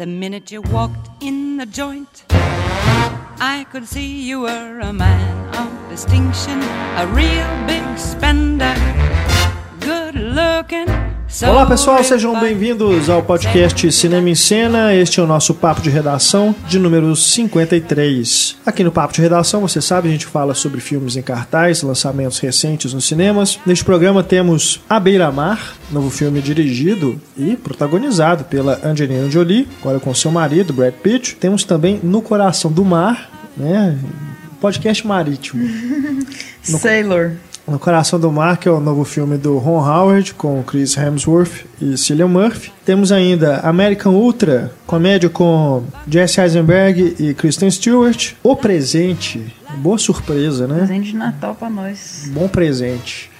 The minute you walked in the joint, I could see you were a man of distinction, a real big spender, good looking. Olá pessoal, sejam bem-vindos ao podcast Cinema em Cena. Este é o nosso papo de redação de número 53. Aqui no papo de redação, você sabe, a gente fala sobre filmes em cartaz, lançamentos recentes nos cinemas. Neste programa temos A Beira Mar, novo filme dirigido e protagonizado pela Angelina Jolie, agora com seu marido Brad Pitt. Temos também No Coração do Mar, né? Podcast marítimo. No... Sailor. No Coração do Mar, que é o novo filme do Ron Howard, com Chris Hemsworth e Cillian Murphy. Temos ainda American Ultra, comédia com Jesse Eisenberg e Kristen Stewart. O Presente, boa surpresa, né? Presente de Natal pra nós. Bom presente.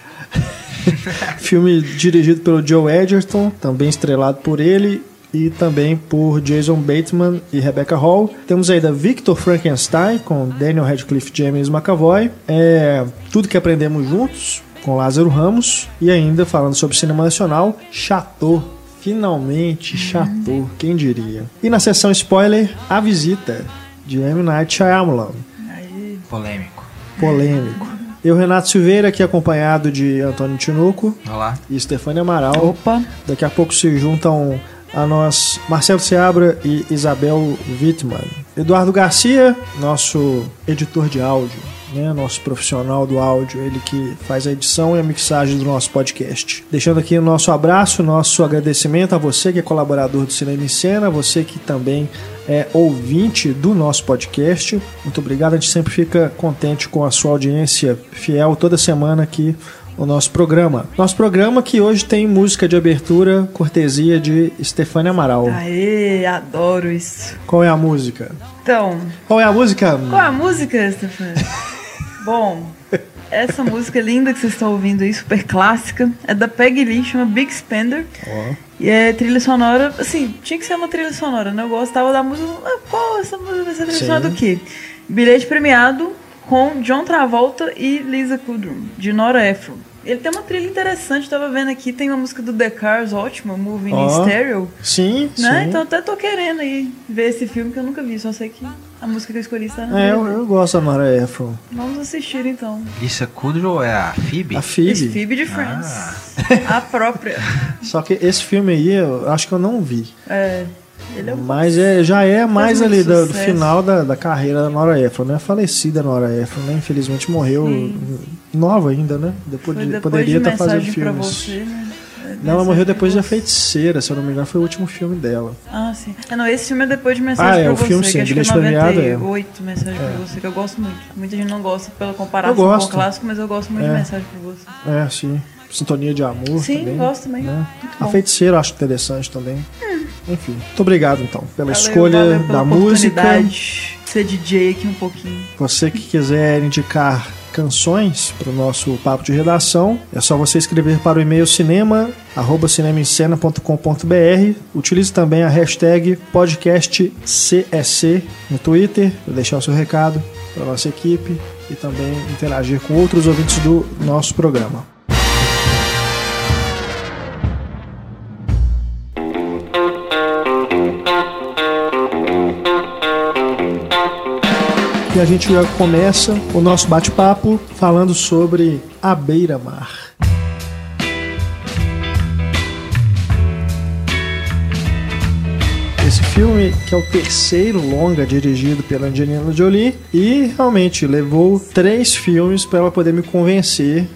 filme dirigido pelo Joe Edgerton, também estrelado por ele e também por Jason Bateman e Rebecca Hall. Temos ainda Victor Frankenstein com Daniel Radcliffe James McAvoy. É, Tudo que aprendemos juntos com Lázaro Ramos e ainda falando sobre cinema nacional, Chateau. Finalmente, Chateau, quem diria? E na sessão spoiler, A Visita de M. Night Shyamalan. Polêmico. Polêmico. Eu, Renato Silveira, aqui acompanhado de Antônio Tinoco. Olá. E Stefania Amaral. Opa. Daqui a pouco se juntam a nós Marcelo Seabra e Isabel Wittmann. Eduardo Garcia, nosso editor de áudio, né, nosso profissional do áudio, ele que faz a edição e a mixagem do nosso podcast. Deixando aqui o nosso abraço, nosso agradecimento a você que é colaborador do Cinema em Cena, você que também é ouvinte do nosso podcast. Muito obrigado, a gente sempre fica contente com a sua audiência fiel toda semana aqui o nosso programa. Nosso programa que hoje tem música de abertura, cortesia de Stefania Amaral. Aê, adoro isso. Qual é a música? Então. Qual é a música? Qual é a música, Stefania? Bom, essa música linda que vocês estão ouvindo aí, super clássica, é da Peggy Lee, chama Big Spender. Oh. E é trilha sonora, assim, tinha que ser uma trilha sonora, né? Eu gostava da música. Ah, qual essa música ser trilha sonora do quê? Bilhete premiado com John Travolta e Lisa Kudrow, de Nora Ephron. Ele tem uma trilha interessante, tava vendo aqui, tem uma música do The Cars ótima, Moving oh, in Stereo. Sim, né? sim. Então até tô querendo aí ver esse filme que eu nunca vi, só sei que a música que eu escolhi está É, eu, eu, gosto da Nora Ephron. Vamos assistir então. Lisa Kudrow é a Phoebe? A Phoebe. Phoebe de Friends. Ah. A própria. Só que esse filme aí, eu acho que eu não vi. É. É Mas é, já é mais ali do, do, final da, da carreira da Nora Ephron, né? Falecida Nora Ephron, né? Infelizmente morreu Sim. nova ainda, né? Depois, de, depois poderia estar tá fazendo filmes. Você, né? Não, ela morreu depois de A Feiticeira, se eu não me engano, foi o último filme dela. Ah, sim. Ah, não, esse filme é depois de Mensagem ah, é, pra o Você, filme, que sim, acho que é premiado, 98 é. Mensagem é. pra Você, que eu gosto muito. Muita gente não gosta pela comparação com o clássico, mas eu gosto muito é. de Mensagem pra Você. É, sim. Sintonia de Amor Sim, também. gosto também. Né? A Feiticeira eu acho interessante também. Hum. Enfim, muito obrigado então pela valeu, escolha valeu pela da música. Ser DJ aqui um pouquinho. Você que quiser indicar canções para o nosso papo de redação, é só você escrever para o e-mail cinema arroba cinemaencena.com.br. Utilize também a hashtag podcastcsc no Twitter para deixar o seu recado para a nossa equipe e também interagir com outros ouvintes do nosso programa. E a gente já começa o nosso bate-papo falando sobre a beira-mar. Esse filme, que é o terceiro longa dirigido pela Angelina Jolie, e realmente levou três filmes para ela poder me convencer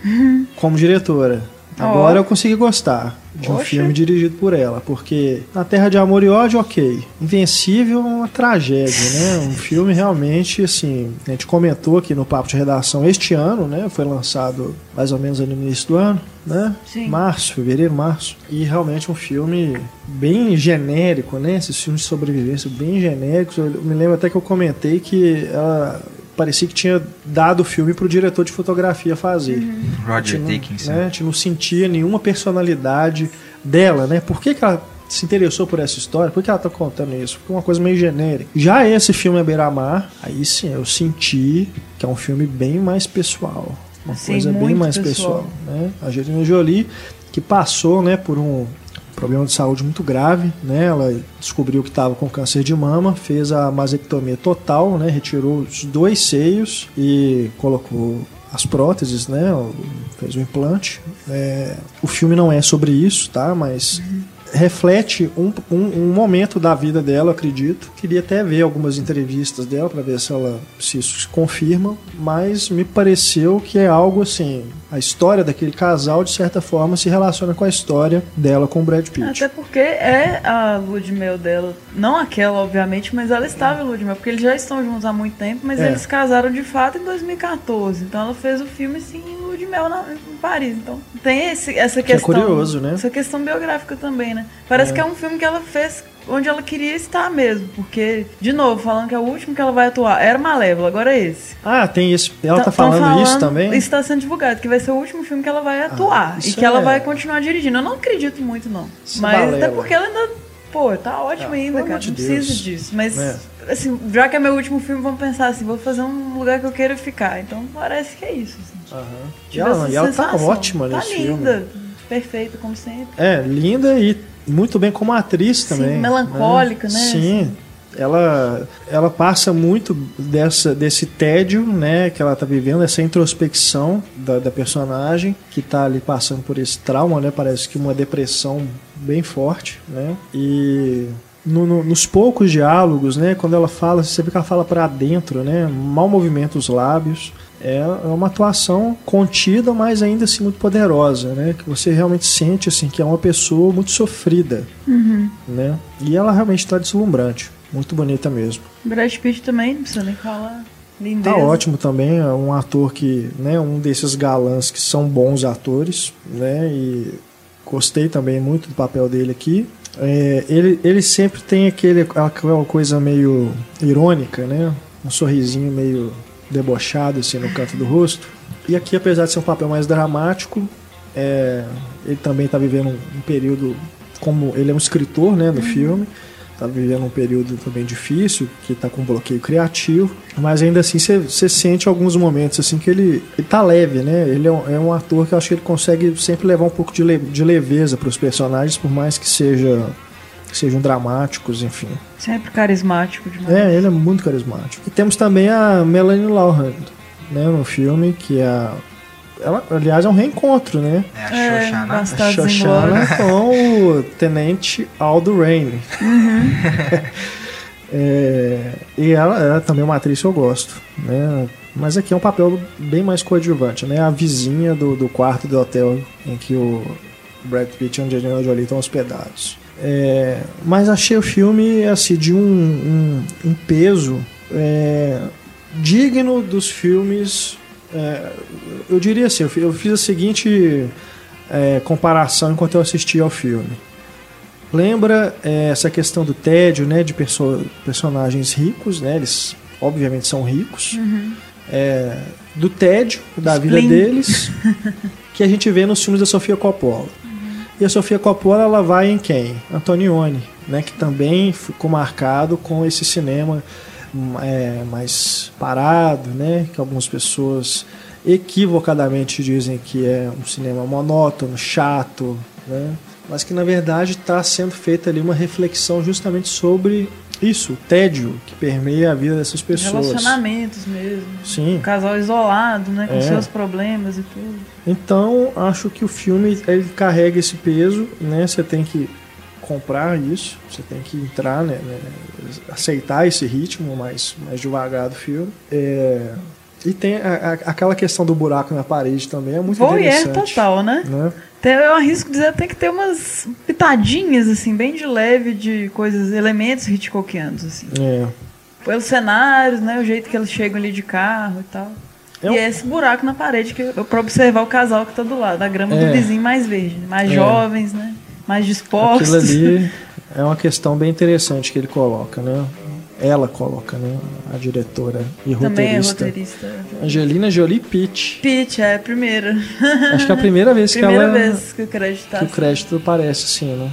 como diretora. Agora oh. eu consegui gostar de um Oxe. filme dirigido por ela, porque Na Terra de Amor e Ódio, ok. Invencível é uma tragédia, né? Um filme realmente, assim, a gente comentou aqui no Papo de Redação este ano, né? Foi lançado mais ou menos no início do ano, né? Sim. Março, fevereiro, março. E realmente um filme bem genérico, né? Esses filmes de sobrevivência bem genéricos. Eu me lembro até que eu comentei que ela parecia que tinha dado o filme para o diretor de fotografia fazer. Uhum. Roger não, Dickinson. Né, a gente não sentia nenhuma personalidade dela, né? Por que, que ela se interessou por essa história? Por que ela tá contando isso? Porque é uma coisa meio genérica. Já esse filme A Beira-Mar, aí sim, eu senti que é um filme bem mais pessoal. Uma Sim, coisa bem mais pessoal. pessoal. né? A Angelina Jolie, que passou né, por um problema de saúde muito grave, né? Ela descobriu que estava com câncer de mama, fez a mastectomia total, né? Retirou os dois seios e colocou as próteses, né? Fez o implante. É, o filme não é sobre isso, tá? Mas reflete um, um, um, momento da vida dela, acredito. Queria até ver algumas entrevistas dela para ver se ela se isso se confirma, mas me pareceu que é algo assim. A história daquele casal, de certa forma, se relaciona com a história dela com o Brad Pitt. Até porque é a lua de mel dela. Não aquela, obviamente, mas ela estava em lua de mel. Porque eles já estão juntos há muito tempo, mas É. eles casaram de fato em 2014. Então ela fez o filme assim em lua de mel na, em Paris. Então tem esse, essa Que é questão. curioso, né? Essa questão biográfica também, né? Parece que é um filme que ela fez onde ela queria estar mesmo. Porque, de novo, falando que é o último que ela vai atuar era Malévola, agora é esse. Ah, tem esse. Ela tá, Tão falando, isso também? Isso tá sendo divulgado, que vai ser o último filme que ela vai atuar. e isso que ela é- vai continuar dirigindo. Eu não acredito muito, não. Isso é Mas até balela. porque ela ainda. Pô, tá ótimo Ah, ainda, cara. de não Deus. precisa disso. Mas, É. assim, já que é meu último filme, vamos pensar assim: vou fazer um lugar que eu queira ficar. Então parece que é isso. Assim. Aham. E ela, e ela tá ótima Tá nesse linda, filme. perfeita, como sempre. É, linda e muito bem como atriz Sim, também. melancólica, né? Sim. Ela, ela passa muito dessa, desse tédio, né, que ela tá vivendo, essa introspecção da, da personagem, que tá ali passando por esse trauma, né, parece que uma depressão bem forte, né, e no- no- nos poucos diálogos, né, quando ela fala, você vê que ela fala para dentro, né, mal movimenta os lábios, é é uma atuação contida, mas ainda assim muito poderosa, né? Que você realmente sente assim que é uma pessoa muito sofrida, né? E ela realmente está deslumbrante, muito bonita mesmo. Brad Pitt também, não precisa nem falar. Lindeza. Tá ótimo também, é um ator que, né, um desses galãs que são bons atores, né? E gostei também muito do papel dele aqui. É, ele, ele sempre tem aquele, aquela coisa meio irônica, né? Um sorrisinho meio debochado assim no canto do rosto. E aqui, apesar de ser um papel mais dramático, é, ele também está vivendo um, um período como ele é um escritor, né, do filme. Tá vivendo um período também difícil, que tá com bloqueio criativo, mas ainda assim você sente alguns momentos assim que ele, ele tá leve, né? Ele é um, é um ator que eu acho que ele consegue sempre levar um pouco de, le- de leveza para os personagens, por mais que seja que sejam dramáticos, enfim. Sempre carismático demais. É, ele é muito carismático. E temos também a Melanie Laurent, né, no filme, que é a, ela, aliás, é um reencontro, né? É a É, Xoxana. A Bastardos Xoxana Inglórios. com o Tenente Aldo Raine. É, e ela, ela também é uma atriz que eu gosto, né? Mas aqui é um papel bem mais coadjuvante, né? A vizinha do, do quarto do hotel em que o Brad Pitt e a Angelina Jolie estão hospedados. É, mas achei o filme assim, de um, um, um peso é, digno dos filmes. é, eu diria assim, eu fi- eu fiz a seguinte é, comparação enquanto eu assistia ao filme. Lembra é, essa questão do tédio, né, de perso- personagens ricos, né, eles obviamente são ricos, é, do tédio da vida deles, que a gente vê nos filmes da Sofia Coppola. E a Sofia Coppola ela vai em quem? Antonioni, né, que também ficou marcado com esse cinema hum, é, mais parado, né, que algumas pessoas equivocadamente dizem que é um cinema monótono, chato, né, mas que na verdade está sendo feita ali uma reflexão justamente sobre isso, o tédio que permeia a vida dessas pessoas. Relacionamentos mesmo. Sim. Um casal isolado, né? Com É. seus problemas e tudo. Então, acho que o filme ele carrega esse peso, né? Você tem que comprar isso, você tem que entrar, né? né, aceitar esse ritmo mais, mais devagar do filme. É, e tem a- a- aquela questão do buraco na parede também, é muito Voyeur interessante. total, né? Né? Tem- Eu arrisco dizer tem que ter umas pitadinhas, assim, bem de leve de coisas, elementos Hitchcockianos, assim. É. Pelos cenários, né? O jeito que eles chegam ali de carro e tal. É e um- esse buraco na parede que pra observar o casal que tá do lado, a grama É. do vizinho mais verde, mais É. jovens, né? Mais dispostos. Aquilo ali é uma questão bem interessante que ele coloca, né? Ela coloca, né? A diretora e Também é roteirista. roteirista. Angelina Jolie Pitt. Pitch, é a primeira. Acho que é a primeira vez que primeira ela vez que o crédito tá que o crédito aparece assim, né?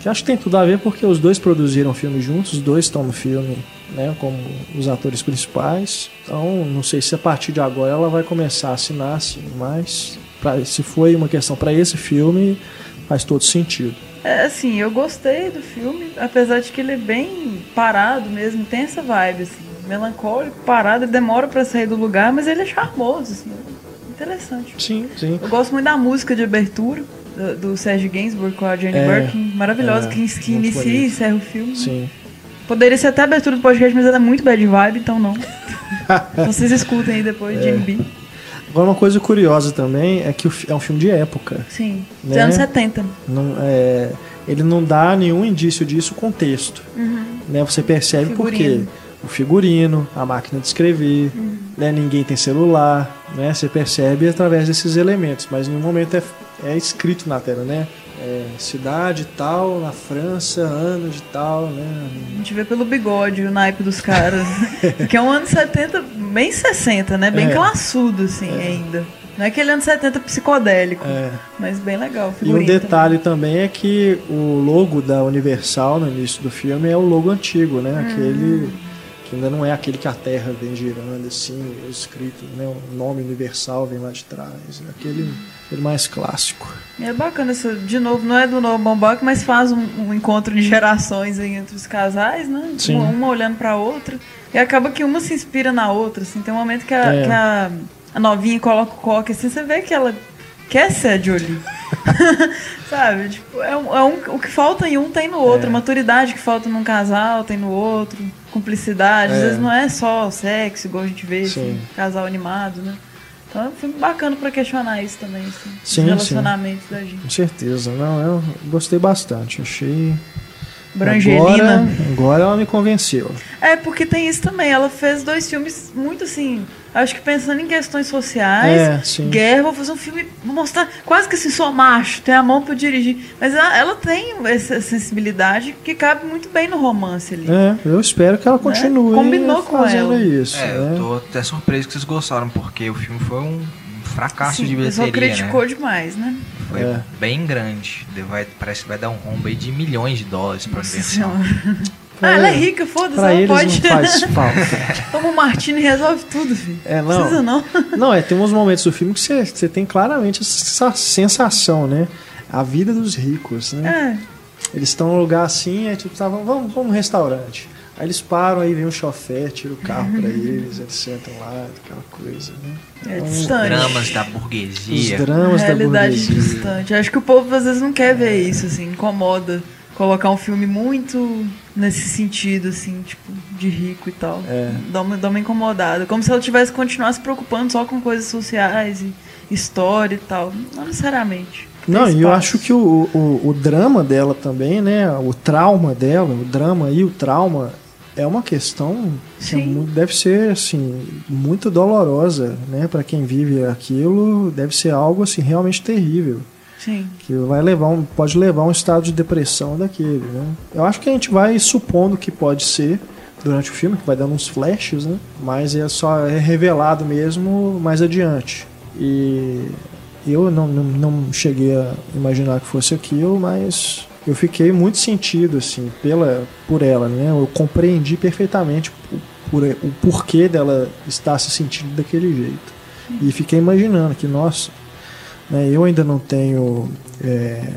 Que acho que tem tudo a ver porque os dois produziram o filme juntos, os dois estão no filme, né, como os atores principais. Então, não sei se a partir de agora ela vai começar a assinar assim, mas pra, se foi uma questão para esse filme, faz todo sentido. É, assim, eu gostei do filme, apesar de que ele é bem parado mesmo, tem essa vibe, assim, melancólico, parado, ele demora pra sair do lugar, mas ele é charmoso, assim, interessante. Sim, sim. Eu gosto muito da música de abertura do, do Serge Gainsbourg com a Jane É, Birkin, maravilhosa, é, que, que inicia e bonito. encerra o filme. Sim. Poderia ser até a abertura do podcast, mas ela é muito bad vibe, então não. Vocês escutem aí depois, É. Jane B. Agora, uma coisa curiosa também é que é um filme de época. Sim, dos Né? anos 70. Não, é, ele não dá nenhum indício disso com texto. Né? Você percebe por quê? O figurino, a máquina de escrever, né? ninguém tem celular. Né? Você percebe através desses elementos, mas em nenhum momento é, é escrito na tela. Né? É, cidade tal, na França, ano de tal. Né? A gente vê pelo bigode o naipe dos caras. que é um ano 70, bem 60, né? Bem É. classudo, assim, ainda. Não é aquele ano 70 psicodélico, É. mas bem legal. E um detalhe também é que o logo da Universal no início do filme é o logo antigo, né? Aquele que ainda não é aquele que a Terra vem girando assim, escrito, né? O nome Universal vem lá de trás. É aquele, aquele mais clássico. E é bacana isso, de novo, não é do Novo Baumbach, mas faz um, um encontro de gerações aí entre os casais, né? Sim. Uma, uma olhando pra outra. E acaba que uma se inspira na outra, assim. Tem um momento que a, É. que a, a novinha coloca o coque, assim, você vê que ela quer ser a Jolie. Sabe? Tipo, é, um, é um- o que falta em um tem no outro. É. Maturidade que falta num casal tem no outro. Cumplicidade. Às É. vezes não é só sexo, igual a gente vê, Sim. assim, casal animado, né? Então é bacana pra questionar isso também, assim. Sim, os relacionamentos da gente. Com certeza. Não, eu gostei bastante. Achei. Brangelina. Agora, agora ela me convenceu. É, porque tem isso também. Ela fez dois filmes muito assim. Acho que pensando em questões sociais, É, sim. guerra, vou fazer um filme, vou mostrar quase que assim, sou macho, tem a mão pra dirigir. Mas ela, ela tem essa sensibilidade que cabe muito bem no romance ali. É, eu espero que ela continue Né? Combinou com ela. isso. É, né? eu tô até surpreso que vocês gostaram, porque o filme foi um fracasso Sim, de o bilheteria, criticou né? demais, né? Foi É. bem grande. De- Vai, parece que vai dar um rombo aí de milhões de dólares pra versão. Ah, ela é ele- rica, foda-se, ela eles pode. não faz falta. Toma um martini e resolve tudo, filho. É, Não não. precisa não. Não, é, tem uns momentos do filme que você, você tem claramente essa sensação, né? A vida dos ricos, né? É. Eles estão num lugar assim, é tipo, tá, vamos, vamos num restaurante. Aí eles param, aí vem um chofer, tira o carro pra eles, eles sentam lá, aquela coisa, né? É Então, distante. Dramas da Os burguesia. dramas da realidade burguesia. distante. Acho que o povo às vezes não quer ver isso, assim, incomoda. Colocar um filme muito nesse sentido, assim, tipo, de rico e tal. É. Dá, uma, dá uma incomodada. Como se ela tivesse que continuar se preocupando só com coisas sociais e história e tal. Não necessariamente. Não, e eu acho que o, o, o drama dela também, né? O trauma dela, o drama e o trauma é uma questão que é deve ser assim muito dolorosa, né? Para quem vive aquilo, deve ser algo assim realmente terrível, Sim. que vai levar um, pode levar a um estado de depressão daquele, né? Eu acho que a gente vai supondo que pode ser durante o filme, que vai dando uns flashes, né? Mas é só é revelado mesmo mais adiante. E eu não, não, não cheguei a imaginar que fosse aquilo, mas eu fiquei muito sentido assim pela por ela, né? Eu compreendi perfeitamente o, por- o porquê dela estar se sentindo daquele jeito. E fiquei imaginando que, nossa, né, eu ainda não tenho é,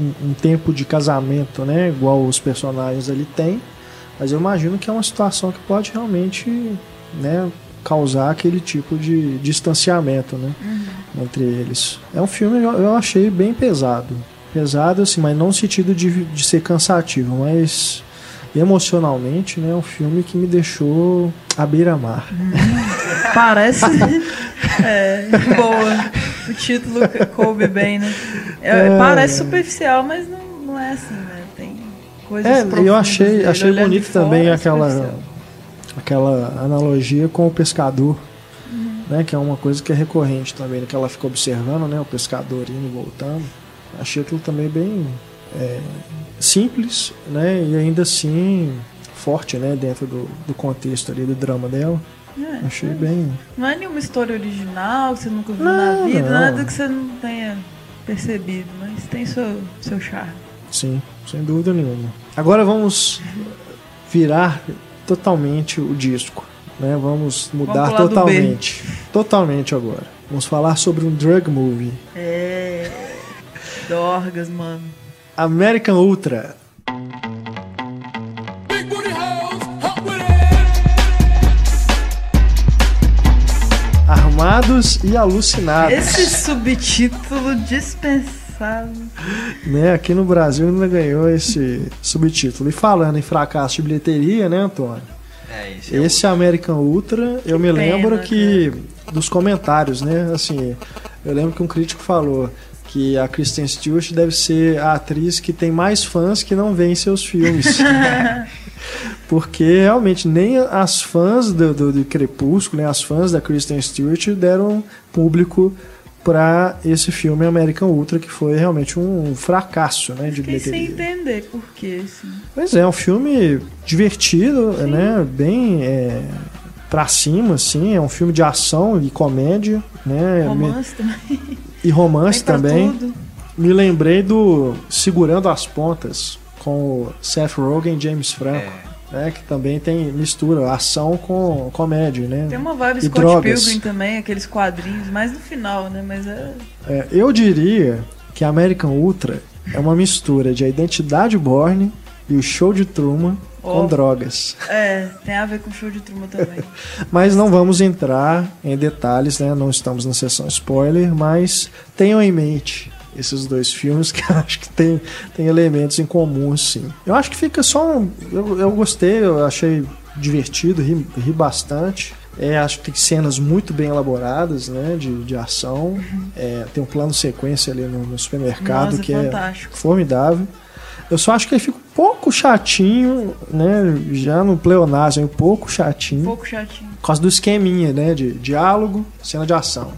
um, um tempo de casamento, né? Igual os personagens ali têm, mas eu imagino que é uma situação que pode realmente, né? Causar aquele tipo de distanciamento, né? Entre eles. É um filme eu achei bem pesado. Pesado, assim, mas não no sentido de, de ser cansativo, mas emocionalmente, né? É um filme que me deixou à beira-mar. Parece. é, boa. O título coube bem, né? É, É, parece é. superficial, mas não, não é assim, né? Tem coisas É, eu achei, dele. achei bonito fora, também é aquela, aquela analogia com o pescador, Uhum. né? Que é uma coisa que é recorrente também, né, que ela fica observando, né? O pescador indo e voltando. Achei aquilo também bem é, simples, né? E ainda assim forte, né? Dentro do, do contexto ali do drama dela. É, Achei bem. Não é nenhuma história original que você nunca viu Não, na vida, não. nada que você não tenha percebido, mas tem seu, seu charme. Sim, sem dúvida nenhuma. Agora vamos virar totalmente o disco. Né? Vamos mudar B. totalmente. Totalmente agora. Vamos falar sobre um drug movie. É. Dorgas, mano. American Ultra. Armados e alucinados. Esse subtítulo dispensável. Né, aqui no Brasil ainda ganhou esse subtítulo. E falando em fracasso de bilheteria, né, Antônio? É, esse é Esse American Ultra, eu me pena, lembro que dos comentários, né? Assim, eu lembro que um crítico falou que a Kristen Stewart deve ser a atriz que tem mais fãs que não veem seus filmes. Porque realmente nem as fãs do, do, do Crepúsculo, nem as fãs da Kristen Stewart deram público para esse filme American Ultra, que foi realmente um fracasso né, de Fiquei sem bilheteria. entender por quê, assim. Pois é, um filme divertido, né? Bem é, pra cima, assim. É um filme de ação e comédia, né? Romance também. E romance também. tudo. Me lembrei do Segurando as Pontas, com o Seth Rogen e James Franco. Né, que também tem mistura ação com comédia, né? Tem uma vibe E Scott drogas. Pilgrim também, aqueles quadrinhos, mais no final, né? Mas é. É, eu diria que American Ultra é uma mistura de A Identidade Borne e o Show de Truman com drogas. É, tem a ver com o show de turma também. Mas não vamos entrar em detalhes, né? Não estamos na sessão spoiler, mas tenham em mente esses dois filmes que acho que tem, tem elementos em comum, sim. Eu acho que fica só um. Eu, eu gostei, eu achei divertido, ri, ri bastante. É, acho que tem cenas muito bem elaboradas, né? De, de ação. É, tem um plano sequência ali no, no supermercado Nossa, que é fantástico. formidável. Eu só acho que ele fica um pouco chatinho, né? Já no pleonasmo, um pouco chatinho. Um pouco chatinho. Por causa do esqueminha, né? De diálogo, cena de ação.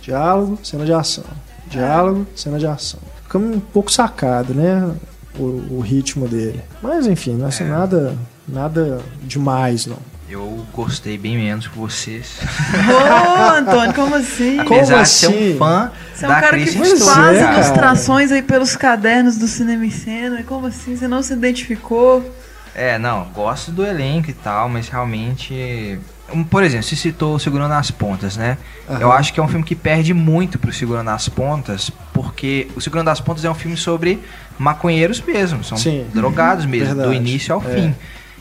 Diálogo, cena de ação. Diálogo, cena de ação. Fica um pouco sacado, né? O, o ritmo dele. Mas enfim, não é É. nada, nada demais, não. Eu gostei bem menos que vocês. Ô, Antônio, como assim? Como Apesar de ser assim? um fã Você é um da cara que faz é, cara. ilustrações aí pelos cadernos do cinema e cena. Como assim? Você não se identificou? É, não, gosto do elenco e tal, mas realmente. um, Por exemplo, se citou o Segurando as Pontas, né? Eu Aham. acho que é um filme que perde muito pro Segurando as Pontas, porque o Segurando as Pontas é um filme sobre maconheiros mesmo, são Sim. drogados mesmo, do Verdade. início ao É. fim.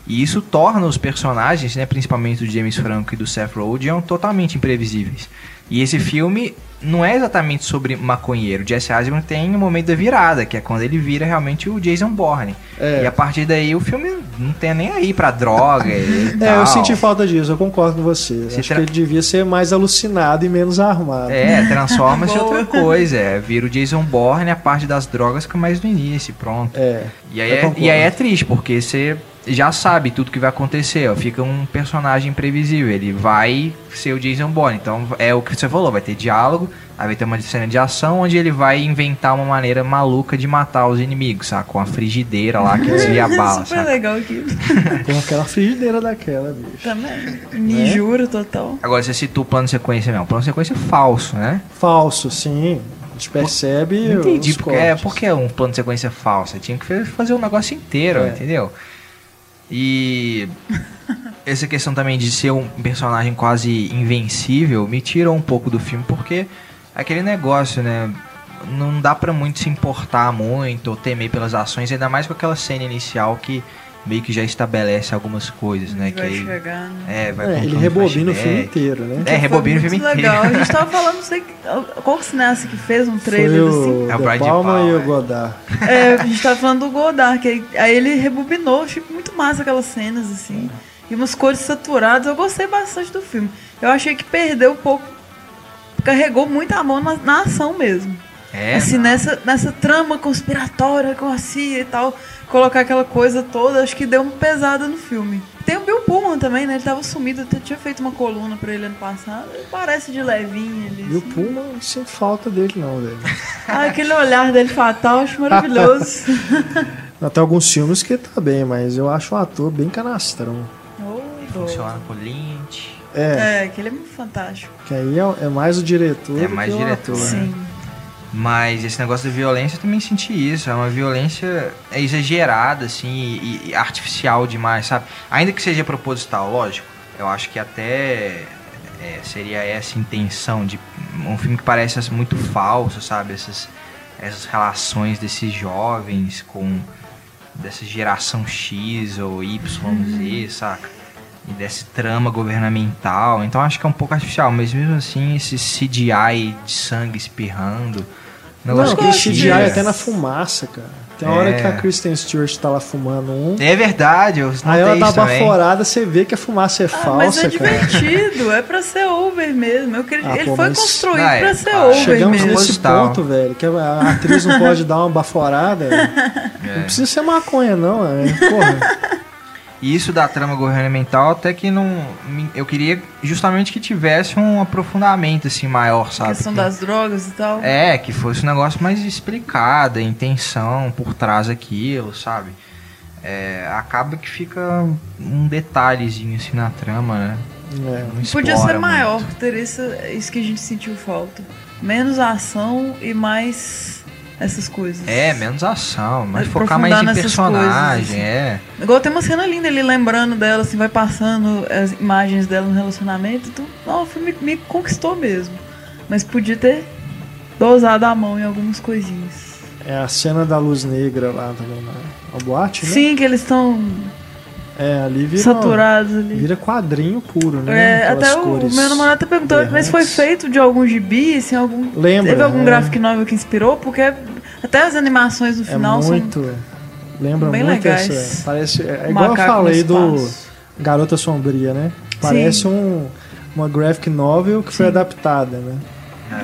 E isso torna os personagens, né, principalmente do James Franco e do Seth Rogen, totalmente imprevisíveis. E esse filme não é exatamente sobre maconheiro. Jesse Eisenberg tem o momento da virada, que é quando ele vira realmente o Jason Bourne. É. E a partir daí o filme não tem nem aí pra droga e É, eu tal. senti falta disso, eu concordo com você. Se acho tra- que ele devia ser mais alucinado e menos armado. É, transforma-se em outra coisa. É, vira o Jason Bourne, a parte das drogas fica mais no início, pronto. É. E aí, é, e aí é triste, porque você já sabe tudo que vai acontecer, ó, fica um personagem imprevisível, ele vai ser o Jason Bourne, então é o que você falou, vai ter diálogo, aí vai ter uma cena de ação onde ele vai inventar uma maneira maluca de matar os inimigos, sabe, com a frigideira lá que desvia a bala, Super legal aquilo. Com aquela frigideira daquela, bicho. Também. Me juro, total. Agora você citou o plano de sequência mesmo, o plano de sequência é falso, né? Falso, sim. A gente percebe. Entendi, os porque é, porque é um plano de sequência falso. Tinha que fazer o negócio inteiro, É. entendeu? E essa questão também de ser um personagem quase invencível me tirou um pouco do filme, porque aquele negócio, né? Não dá pra muito se importar muito ou temer pelas ações, ainda mais com aquela cena inicial que meio que já estabelece algumas coisas, né? Que vai aí, chegar, né? é, vai É, ele rebobina o filme inteiro, né? É, rebobina o Foi filme muito inteiro. legal. A gente tava falando, não sei que- qual que cineasta que fez um Foi trailer o assim. É o De Brian De Palma Palma, e o é. Godard. É, a gente tava falando do Godard, que aí, aí ele rebobinou, achei muito massa aquelas cenas, assim. E umas cores saturadas, eu gostei bastante do filme. Eu achei que perdeu um pouco, carregou muito a mão na, na ação mesmo. É, assim, nessa, nessa trama conspiratória com a CIA e tal, colocar aquela coisa toda, acho que deu uma pesada no filme. Tem o Bill Pullman também, né? Ele tava sumido, até tinha feito uma coluna pra ele ano passado. Ele parece de levinho ali. E o assim. Puma não sinto falta dele, não, velho. Ah, aquele olhar dele fatal, acho maravilhoso. Até alguns filmes que tá bem, mas eu acho o ator bem canastrão. Oh, funciona com Lynch. É, É, aquele é muito fantástico. que aí é, é mais o diretor. É do mais que o diretor, ator. né? Sim. Mas esse negócio da violência eu também senti isso. É uma violência exagerada, assim, e, e artificial demais, sabe? Ainda que seja proposital, lógico. Eu acho que até é, seria essa intenção de um filme que parece assim, muito falso, sabe? Essas, essas relações desses jovens com dessa geração X ou Y, Z, saca? E desse trama governamental. Então acho que é um pouco artificial, mas mesmo assim, esse CGI de sangue espirrando. Não, negócio e que CGI tira. até na fumaça, cara. Tem uma hora É. que a Kristen Stewart tá lá fumando um. É verdade, eu Aí ela tá baforada, você vê que a fumaça é Ah, mas falsa, é cara. divertido, é pra ser over mesmo. Eu queria- Ah, ele pô, foi mas- construído Ah, é, pra ser claro. over Chegamos mesmo. nesse Proposital. ponto, velho, que a atriz não pode dar uma baforada. É. Não precisa ser maconha, não. É, porra. E isso da trama governamental até que não. Eu queria justamente que tivesse um aprofundamento assim maior, A sabe? questão Que- das drogas e tal. É, que fosse um negócio mais explicado, a intenção por trás daquilo, sabe? É, acaba que fica um detalhezinho assim na trama, né? É. Podia ser maior, muito. teria isso, isso que a gente sentiu falta. Menos ação e mais essas coisas. É, menos ação, mas É, focar mais em personagem, coisas, assim. é. Igual tem uma cena linda ele lembrando dela, assim, vai passando as imagens dela no relacionamento. Então, não, o filme me conquistou mesmo. Mas podia ter dosado a mão em algumas coisinhas. É a cena da luz negra lá também na, na boate, né? Sim, que eles estão É, ali vira, saturados ali. vira quadrinho puro, né? É, até o meu namorado até perguntou, mas foi feito de algum gibi, assim, algum. Lembra, Teve algum é. graphic novel que inspirou? Porque até as animações no É final muito... Lembra bem muito legais. essa... Parece... É são igual eu falei do. Garota Sombria, né? Parece um, uma graphic novel que foi Sim. adaptada, né?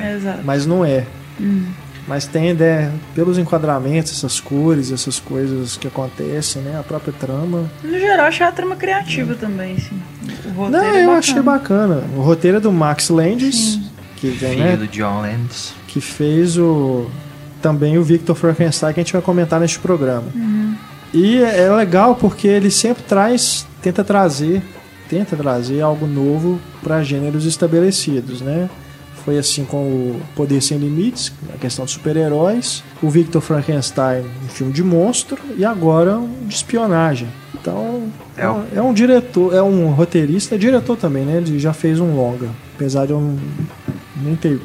É, exato. Mas não é. Hum. Mas tem, né, pelos enquadramentos, essas cores, essas coisas que acontecem, né? A própria trama. No geral, achei a trama criativa também, assim. O roteiro não, é eu bacana. achei bacana. O roteiro é do Max Landis, que, tem, Filho né, do John Landis. que fez o também o Victor Frankenstein que a gente vai comentar neste programa. Uhum. E é é legal porque ele sempre traz, tenta trazer, tenta trazer algo novo para gêneros estabelecidos, né? Foi assim com o Poder Sem Limites, a questão de super-heróis, o Victor Frankenstein, um filme de monstro, e agora um de espionagem. Então, É um, é um diretor, é um roteirista, é diretor também, né? Ele já fez um longa. Apesar de eu não- nem ter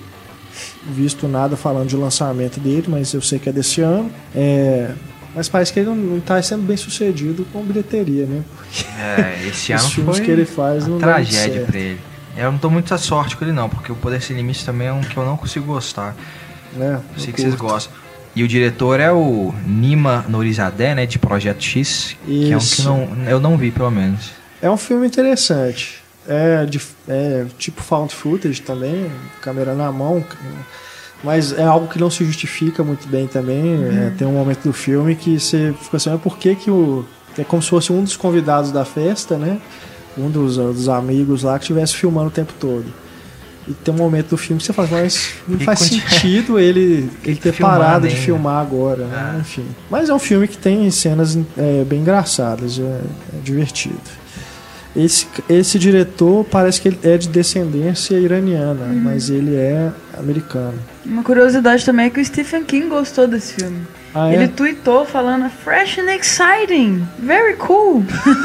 visto nada falando de lançamento dele, mas eu sei que é desse ano. É, mas parece que ele não, não tá sendo bem sucedido com bilheteria, né? É, esse Os ano filmes foi que ele faz não tragédia pra ele. Eu não tô muito à sorte com ele não, porque o Poder Sem Limites também é um que eu não consigo gostar. Né? Eu sei Eu que vocês gostam. E o diretor é o Nima Nourizadeh, né, de Projeto X, que é um que Isso. não, eu não vi pelo menos. É um filme interessante. É, de, é tipo found footage também, câmera na mão. Mas é algo que não se justifica muito bem também. É, tem um momento do filme que você fica assim, mas por que que o... É como se fosse um dos convidados da festa, né? Um dos, dos amigos lá que estivesse filmando o tempo todo. E tem um momento do filme que você fala, mas não faz continua- sentido ele, ele ter parado de filmar agora, né? Ah. Enfim. Mas é um filme que tem cenas é, bem engraçadas, é, é divertido. Esse, esse diretor parece que ele é de descendência iraniana, Uhum. mas ele é americano. Uma curiosidade também é que o Stephen King gostou desse filme. Ah, é? Ele tweetou falando fresh and exciting, very cool.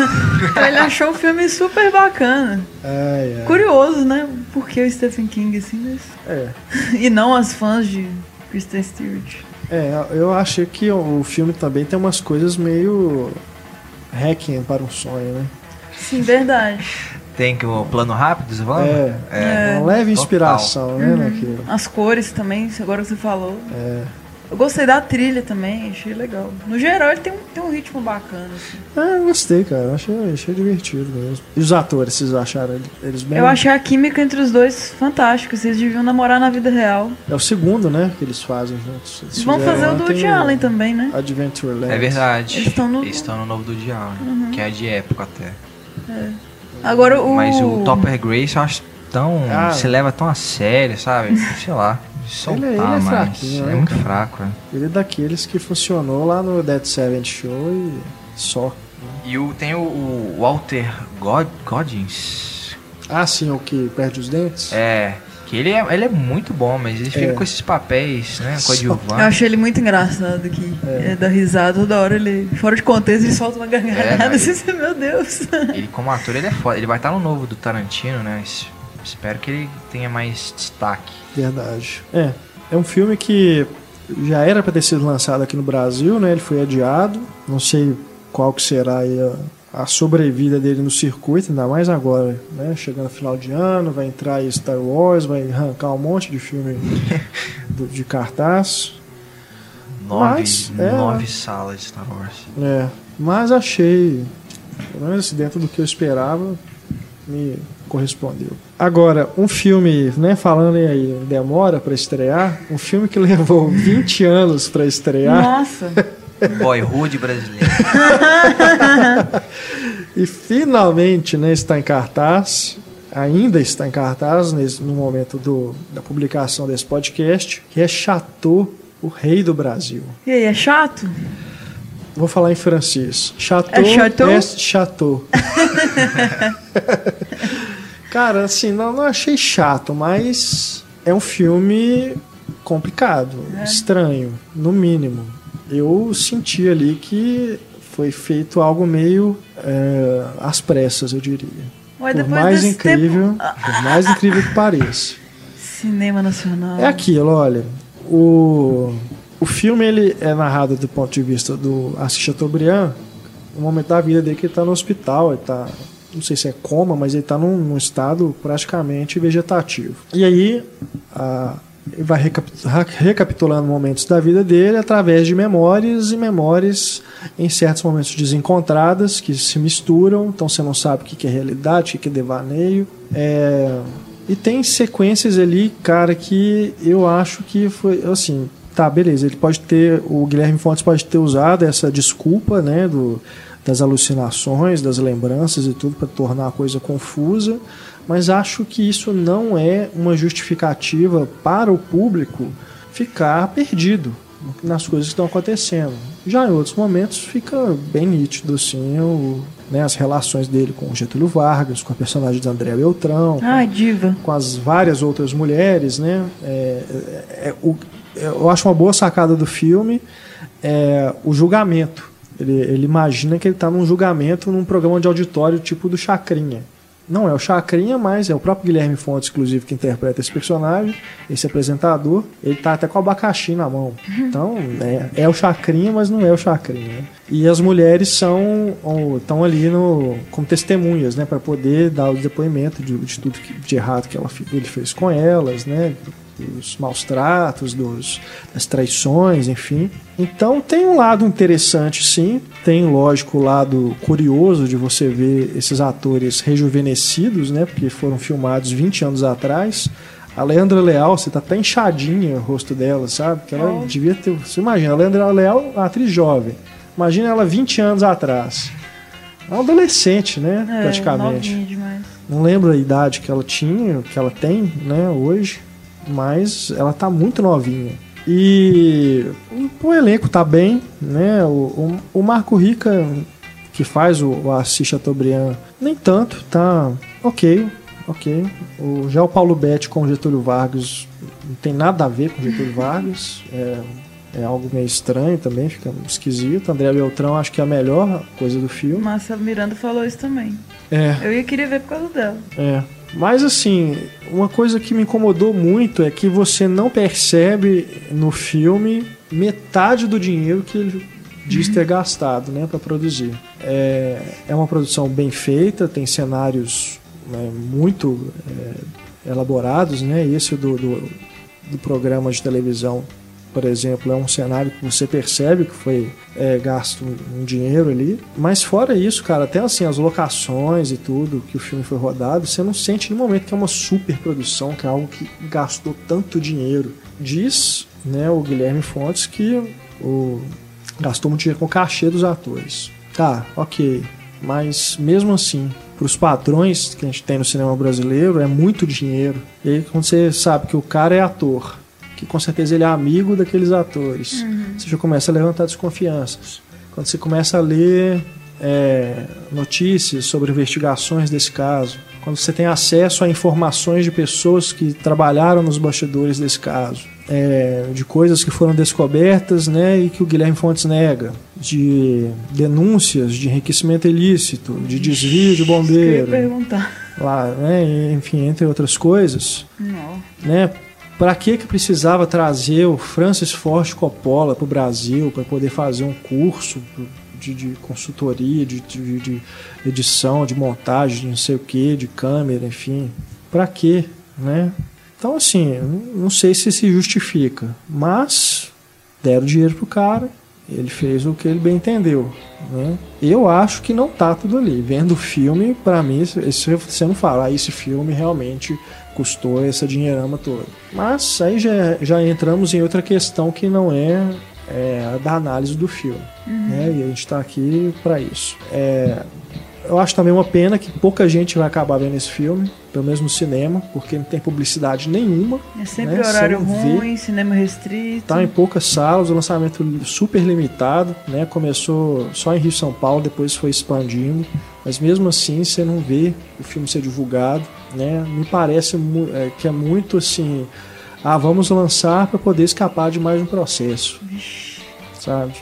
ele achou o filme super bacana. Ai, ai. Curioso, né? Por que o Stephen King assim, mas... É, e não as fãs de Kristen Stewart. é, eu achei que o filme também tem umas coisas meio hacking para um sonho, né? Sim, verdade. Tem que o plano rápido, você fala? É, É. uma leve Total. inspiração, né, naquilo. As cores também, agora que você falou. É. Eu gostei da trilha também, achei legal. No geral, ele tem um, tem um ritmo bacana. assim. Ah, eu gostei, cara. Achei, achei divertido mesmo. E os atores, vocês acharam ele- eles bem? Eu achei a química entre os dois fantástica. Vocês deviam namorar na vida real. É o segundo, né, que eles fazem juntos. Eles vão fazer o do Woody Allen também, né? Adventureland. É verdade. Eles estão no- Eles estão no novo do Diallo, que é de época até. Agora o. Mas o Topper Grace eu acho tão. Ah. se leva tão a sério, sabe? Sei lá. Soltar Ele é- ele é mais. fraquinho, é né, muito cara? fraco, né? Ele é daqueles que funcionou lá no Dead Seventh Show e só. E o, tem o, o Walter God, Goggins. Ah, sim, o que perde os dentes? É. Que ele é, ele é muito bom, mas ele fica É. com esses papéis, né? Eu Coadjuvante. achei ele muito engraçado aqui. É. da risada toda hora, ele. Fora de contexto, ele solta uma gargalhada. É, assim, meu Deus. Ele, como ator, ele é foda. Ele vai estar no novo do Tarantino, né? Es- Espero que ele tenha mais destaque. Verdade. É, é um filme que já era para ter sido lançado aqui no Brasil, né? Ele foi adiado. Não sei qual que será a, a, sobrevida dele no circuito, ainda mais agora, né? Chegando no final de ano, vai entrar aí Star Wars, vai arrancar um monte de filme do, de cartaz. Nove, Mas, é, nove salas de Star Wars. É, mas achei, pelo menos dentro do que eu esperava, me correspondeu. Agora, um filme, né, falando aí, demora para estrear, um filme que levou 20 anos para estrear. Nossa! Boyhood brasileiro. e finalmente, né, está em cartaz. Ainda está em cartaz nesse, no momento do, da publicação desse podcast, que é Chateau, o Rei do Brasil. E aí, é chato? Vou falar em francês. Chateau é chateau? est chateau. Cara, assim, não, não achei chato, mas é um filme complicado, é. estranho, no mínimo. Eu senti ali que foi feito algo meio é, às pressas, eu diria. Ué, por mais incrível, tempo... por mais incrível que pareça. Cinema nacional. É aquilo, olha, o o filme ele é narrado do ponto de vista do Assis Chateaubriand, no momento da vida dele que ele está no hospital, ele está não sei se é coma, mas ele está num, num, estado praticamente vegetativo. E aí a, ele vai recapitulando momentos da vida dele através de memórias e memórias em certos momentos desencontradas que se misturam, então você não sabe o que é realidade, o que é devaneio. É, e tem sequências ali, cara, que eu acho que foi assim. Tá, beleza. Ele pode ter. O Guilherme Fontes pode ter usado essa desculpa, né? Do, das alucinações, das lembranças e tudo para tornar a coisa confusa, mas acho que isso não é uma justificativa para o público ficar perdido nas coisas que estão acontecendo. Já em outros momentos fica bem nítido assim o, né, as relações dele com Getúlio Vargas, com a personagem de André Beltrão, ah, com, diva. com as várias outras mulheres, né? É, é, é, o, eu acho uma boa sacada do filme é, o julgamento ele, ele imagina que ele está num julgamento num programa de auditório tipo do Chacrinha. Não é o Chacrinha, mas é o próprio Guilherme Fontes, inclusive, que interpreta esse personagem, esse apresentador. Ele tá até com o abacaxi na mão. Então, é, é o Chacrinha, mas não é o Chacrinha. E as mulheres são estão ali no, como testemunhas, né, para poder dar o depoimento de, de tudo que, de errado que ela, ele fez com elas, né, dos maus tratos, dos, das traições, enfim. Então tem um lado interessante, sim. Tem, lógico, o lado curioso de você ver esses atores rejuvenescidos, né? Porque foram filmados 20 anos atrás. A Leandra Leal, você tá até inchadinha o rosto dela, sabe? Que ela oh. devia ter. Você imagina, a Leandra Leal, uma atriz jovem. Imagina ela 20 anos atrás. É uma adolescente, né? É, praticamente. Não lembro a idade que ela tinha, que ela tem, né, hoje mas ela tá muito novinha. E o elenco tá bem, né? O, o, o Marco Rica, que faz o, o Assis Chateaubriand, nem tanto, tá ok, ok. O, já o Paulo Betti com o Getúlio Vargas não tem nada a ver com o Getúlio Vargas. É, é algo meio estranho também, fica esquisito. André Beltrão acho que é a melhor coisa do filme. Massa Miranda falou isso também. É. Eu ia querer ver por causa dela. É. Mas assim, uma coisa que me incomodou muito é que você não percebe no filme metade do dinheiro que ele diz ter gastado né, para produzir. É, é uma produção bem feita, tem cenários né, muito é, elaborados, né? Esse do, do, do programa de televisão por exemplo, é um cenário que você percebe que foi é, gasto um dinheiro ali. Mas fora isso, cara, até assim, as locações e tudo que o filme foi rodado, você não sente no momento que é uma super produção, que é algo que gastou tanto dinheiro. Diz né, o Guilherme Fontes que o, gastou muito dinheiro com o cachê dos atores. Tá, ok. Mas mesmo assim, para os padrões que a gente tem no cinema brasileiro, é muito dinheiro. E aí, quando você sabe que o cara é ator que com certeza ele é amigo daqueles atores. Uhum. Você já começa a levantar desconfianças. Quando você começa a ler é, notícias sobre investigações desse caso, quando você tem acesso a informações de pessoas que trabalharam nos bastidores desse caso, é, de coisas que foram descobertas né, e que o Guilherme Fontes nega, de denúncias de enriquecimento ilícito, de desvio de bombeiro. perguntar. Lá, né, enfim, entre outras coisas. Não. Né, Para que que precisava trazer o Francis Ford Coppola para o Brasil para poder fazer um curso de, de consultoria, de, de, de, edição, de montagem, de não sei o que, de câmera, enfim? Para quê, né? Então assim, não sei se se justifica, mas deram dinheiro pro cara, ele fez o que ele bem entendeu. Né? Eu acho que não tá tudo ali. Vendo o filme, para mim, se você não falar, ah, esse filme realmente custou essa dinheirama toda. Mas aí já, já entramos em outra questão que não é, é a da análise do filme. Uhum. Né? E a gente está aqui para isso. É, eu acho também uma pena que pouca gente vai acabar vendo esse filme, pelo menos no cinema, porque não tem publicidade nenhuma. É sempre né? horário ruim, cinema restrito. Tá em poucas salas, o lançamento super limitado, né? Começou só em Rio São Paulo, depois foi expandindo. Mas mesmo assim, você não vê o filme ser divulgado, né? Me parece é, que é muito assim, ah, vamos lançar para poder escapar de mais um processo. Sabe?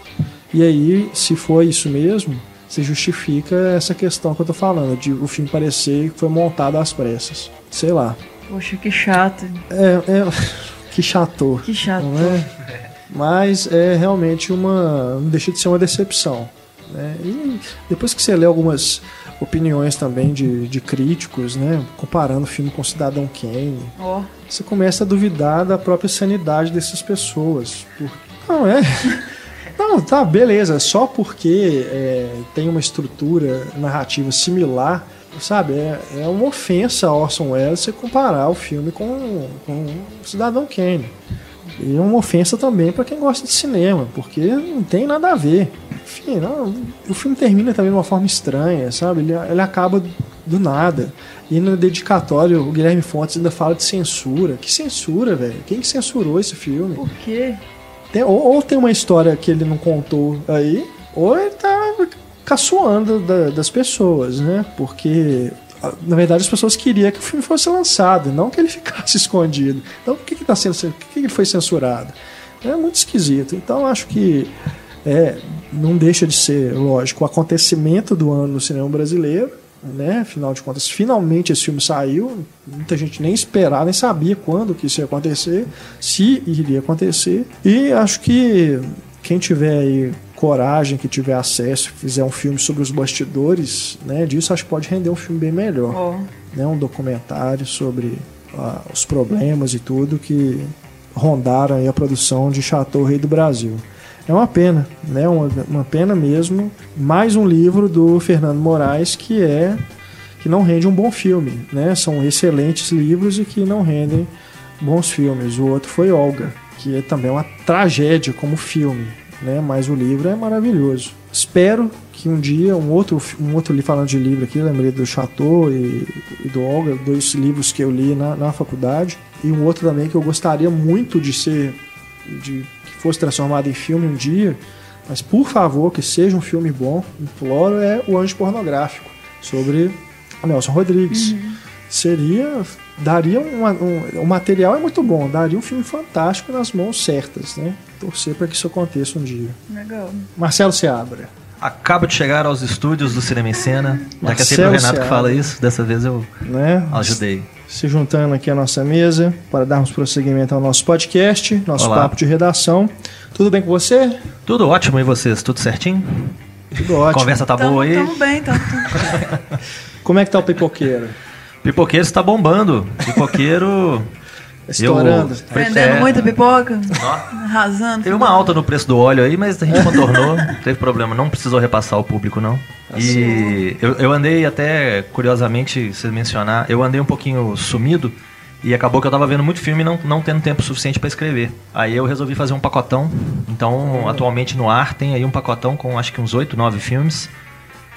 E aí, se for isso mesmo, se justifica essa questão que eu tô falando, de o filme parecer que foi montado às pressas. Sei lá. Poxa, que chato. É, é que chato. Que chato. É? Mas é realmente uma. não deixa de ser uma decepção. Né? E depois que você lê algumas opiniões também de, de críticos, né? Comparando o filme com Cidadão Kane, oh. você começa a duvidar da própria sanidade dessas pessoas. Por... Não, é. Não, tá, beleza. Só porque é, tem uma estrutura narrativa similar, sabe? É, é uma ofensa a Orson Welles você comparar o filme com, com Cidadão Kane. E é uma ofensa também para quem gosta de cinema, porque não tem nada a ver. Enfim, não, o filme termina também de uma forma estranha, sabe? Ele, ele acaba do nada. E no dedicatório, o Guilherme Fontes ainda fala de censura. Que censura, velho? Quem que censurou esse filme? Por quê? Tem, ou, ou, tem uma história que ele não contou aí, ou ele tá caçoando da, das pessoas, né? Porque, na verdade, as pessoas queriam que o filme fosse lançado, não que ele ficasse escondido. Então, por que, que, tá sendo, por que, que ele foi censurado? É muito esquisito. Então, acho que é, não deixa de ser, lógico, o acontecimento do ano no cinema brasileiro né? Afinal de contas, finalmente esse filme saiu. Muita gente nem esperava, nem sabia quando que isso ia acontecer, se iria acontecer. E acho que quem tiver aí coragem, que tiver acesso, fizer um filme sobre os bastidores, né, disso acho que pode render um filme bem melhor. Oh. Né, um documentário sobre uh, os problemas e tudo que rondaram a produção de Chateau Rei do Brasil. É uma pena, né? Uma, uma pena mesmo. Mais um livro do Fernando Moraes que é que não rende um bom filme, né? São excelentes livros e que não rendem bons filmes. O outro foi Olga, que é também uma tragédia como filme, né? Mas o livro é maravilhoso. Espero que um dia um outro um outro livro falando de livro aqui, lembrei do Chateau e, e do Olga, dois livros que eu li na, na faculdade e um outro também que eu gostaria muito de ser de fosse transformado em filme um dia, mas por favor, que seja um filme bom, imploro, é O Anjo Pornográfico, sobre Nelson Rodrigues. Uhum. Seria. Daria uma, um. O material é muito bom, daria um filme fantástico nas mãos certas, né? Torcer para que isso aconteça um dia. Legal. Marcelo Seabra. Acaba de chegar aos estúdios do Cinema em Cena. Daqui a tempo o Renato Seabra. que fala isso, dessa vez eu né? ajudei se juntando aqui à nossa mesa para darmos prosseguimento ao nosso podcast, nosso Olá. papo de redação. Tudo bem com você? Tudo ótimo, e vocês? Tudo certinho? Tudo ótimo. Conversa tá tamo, boa aí? Tamo bem, tamo. Como é que tá o pipoqueiro? Pipoqueiro está bombando. Pipoqueiro Estourando. Eu, Prendendo é, muita pipoca. Arrasando. Teve uma alta no preço do óleo aí, mas a gente contornou. não teve problema. Não precisou repassar o público, não. Tá e eu, eu, andei até, curiosamente, você mencionar, eu andei um pouquinho sumido. E acabou que eu tava vendo muito filme e não, não tendo tempo suficiente para escrever. Aí eu resolvi fazer um pacotão. Então, hum. atualmente no ar tem aí um pacotão com acho que uns 8, 9 filmes.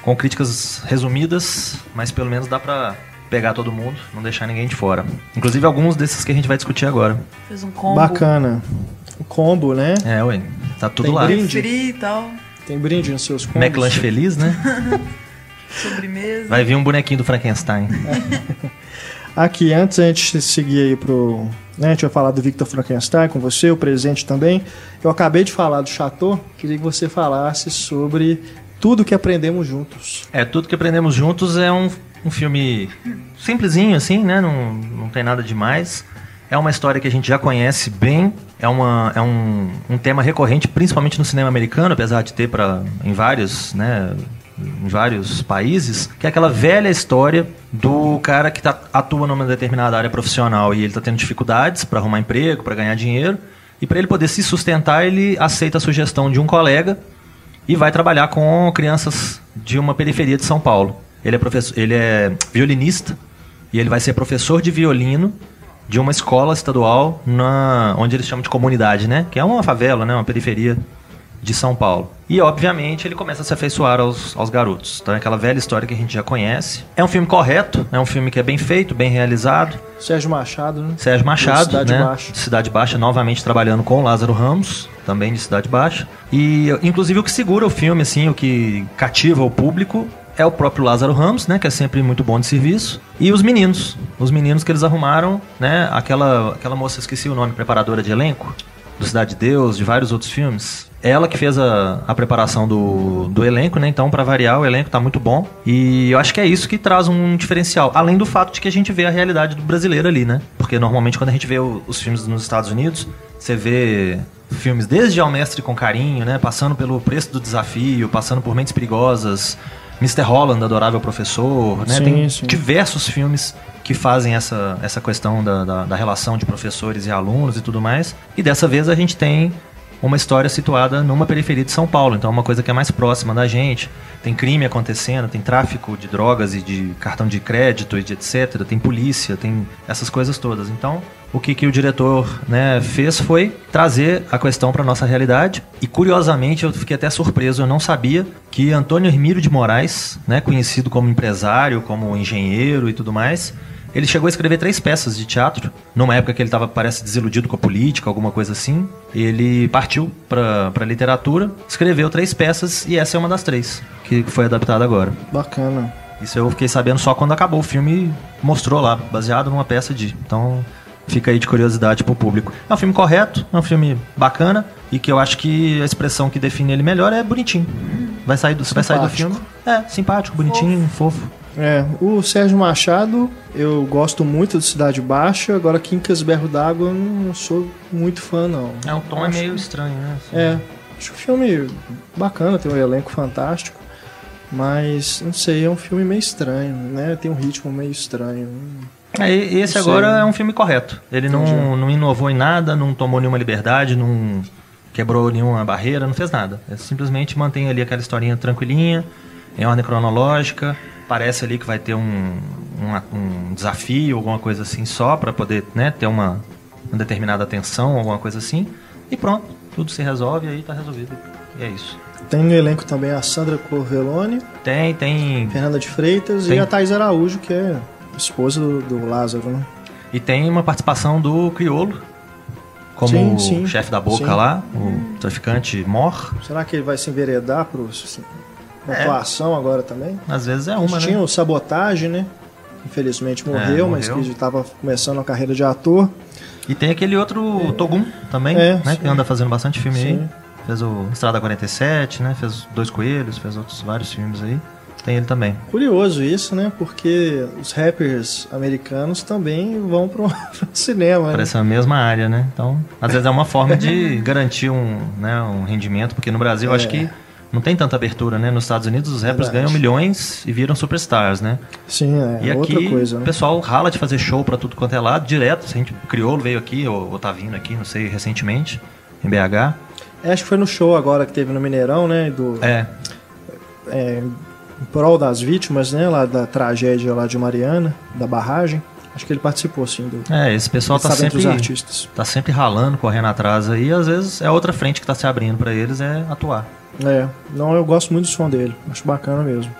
Com críticas resumidas, mas pelo menos dá pra pegar todo mundo, não deixar ninguém de fora. Inclusive alguns desses que a gente vai discutir agora. Fez um combo. Bacana. O combo, né? É, ué. Tá tudo Tem lá. Brinde. E tal. Tem brinde nos seus combos. McLanche feliz, né? Sobremesa. Vai vir um bonequinho do Frankenstein. Aqui, antes a gente seguir aí pro. Né, a gente vai falar do Victor Frankenstein com você, o presente também. Eu acabei de falar do Chateau, queria que você falasse sobre tudo que aprendemos juntos. É, tudo que aprendemos juntos é um um filme simplesinho, assim, né? Não, não tem nada demais. É uma história que a gente já conhece bem, é, uma, é um, um tema recorrente, principalmente no cinema americano, apesar de ter pra, em vários, né, em vários países, que é aquela velha história do cara que tá, atua numa determinada área profissional e ele está tendo dificuldades para arrumar emprego, para ganhar dinheiro, e para ele poder se sustentar, ele aceita a sugestão de um colega e vai trabalhar com crianças de uma periferia de São Paulo. Ele é, professor, ele é violinista e ele vai ser professor de violino de uma escola estadual na, onde eles chamam de comunidade, né? Que é uma favela, né? Uma periferia de São Paulo. E, obviamente, ele começa a se afeiçoar aos, aos garotos. Então, é aquela velha história que a gente já conhece. É um filme correto, é um filme que é bem feito, bem realizado. Sérgio Machado, né? Sérgio Machado, Cidade né? Baixa. Cidade Baixa, novamente trabalhando com Lázaro Ramos, também de Cidade Baixa. E, inclusive, o que segura o filme, assim, o que cativa o público é o próprio Lázaro Ramos, né, que é sempre muito bom de serviço, e os meninos, os meninos que eles arrumaram, né, aquela aquela moça, esqueci o nome, preparadora de elenco, do Cidade de Deus, de vários outros filmes. Ela que fez a, a preparação do, do elenco, né? Então, para variar, o elenco tá muito bom. E eu acho que é isso que traz um diferencial. Além do fato de que a gente vê a realidade do brasileiro ali, né? Porque normalmente quando a gente vê o- os filmes nos Estados Unidos, você vê filmes desde Ao Mestre com Carinho, né? Passando pelo Preço do Desafio, passando por Mentes Perigosas, Mr. Holland, Adorável Professor, né? Sim, Tem sim. diversos filmes que fazem essa, essa questão da, da, da relação de professores e alunos e tudo mais. E dessa vez a gente tem uma história situada numa periferia de São Paulo, então é uma coisa que é mais próxima da gente. Tem crime acontecendo, tem tráfico de drogas e de cartão de crédito e de etc. Tem polícia, tem essas coisas todas. Então, o que, que o diretor né, fez foi trazer a questão para nossa realidade. E curiosamente, eu fiquei até surpreso, eu não sabia que Antônio Hermílio de Moraes, né, conhecido como empresário, como engenheiro e tudo mais, ele chegou a escrever três peças de teatro, numa época que ele estava, parece, desiludido com a política, alguma coisa assim. Ele partiu para a literatura, escreveu três peças e essa é uma das três, que foi adaptada agora. Bacana. Isso eu fiquei sabendo só quando acabou o filme e mostrou lá, baseado numa peça de. Então fica aí de curiosidade pro público. É um filme correto, é um filme bacana e que eu acho que a expressão que define ele melhor é bonitinho. Vai sair do, vai sair do filme. É, simpático, bonitinho, fofo. É, o Sérgio Machado, eu gosto muito do Cidade Baixa, agora Quincas Berro d'Água eu não sou muito fã, não. É, o tom é meio estranho, né? Assim. É, acho o filme bacana, tem um elenco fantástico, mas não sei, é um filme meio estranho, né? Tem um ritmo meio estranho. É, esse Não sei. agora é um filme correto. Ele não, Entendi. não inovou em nada, não tomou nenhuma liberdade, não quebrou nenhuma barreira, não fez nada. É simplesmente mantém ali aquela historinha tranquilinha, em ordem cronológica. Parece ali que vai ter um, uma- um desafio, alguma coisa assim só, para poder né, ter uma, uma determinada atenção, alguma coisa assim. E pronto, tudo se resolve e aí tá resolvido. E é isso. Tem no elenco também a Sandra Corvelone, Tem, tem. Fernanda de Freitas Tem. e a Thais Araújo, que é esposa do, do Lázaro, né? E tem uma participação do Criolo, como Sim, sim. chefe da boca Sim. lá, o traficante Mor. Será que ele vai se enveredar para É. atuação agora também? Às vezes é uma, Tinha né? o Sabotagem, né? Infelizmente morreu, mas morreu. que estava começando a carreira de ator. E tem aquele outro Togum também, É, né? sim. Que anda fazendo bastante filme Sim. aí. Fez o Estrada 47, né? Fez Dois Coelhos, fez outros vários filmes aí. Tem ele também. Curioso isso, né? Porque os rappers americanos também vão pro cinema. né? Parece a mesma área, né? Então, às vezes é uma forma de garantir um, né, um rendimento, porque no Brasil eu acho É. que não tem tanta abertura, né? Nos Estados Unidos os rappers Verdade. ganham milhões e viram superstars, né? Sim, é E outra aqui coisa, o né? pessoal rala de fazer show pra tudo quanto é lado, direto. A gente, o Criolo veio aqui, ou, ou tá vindo aqui, não sei, recentemente, em BH. É, Acho que foi no show agora que teve no Mineirão, né? Do, É, é, em prol das vítimas, né? Lá da tragédia lá de Mariana, da barragem. Acho que ele participou, sim, do é, esse pessoal tá sempre, os artistas. tá sempre ralando, correndo atrás aí. E às vezes é outra frente que tá se abrindo pra eles, é atuar. É, não, eu gosto muito do som dele. Acho bacana mesmo.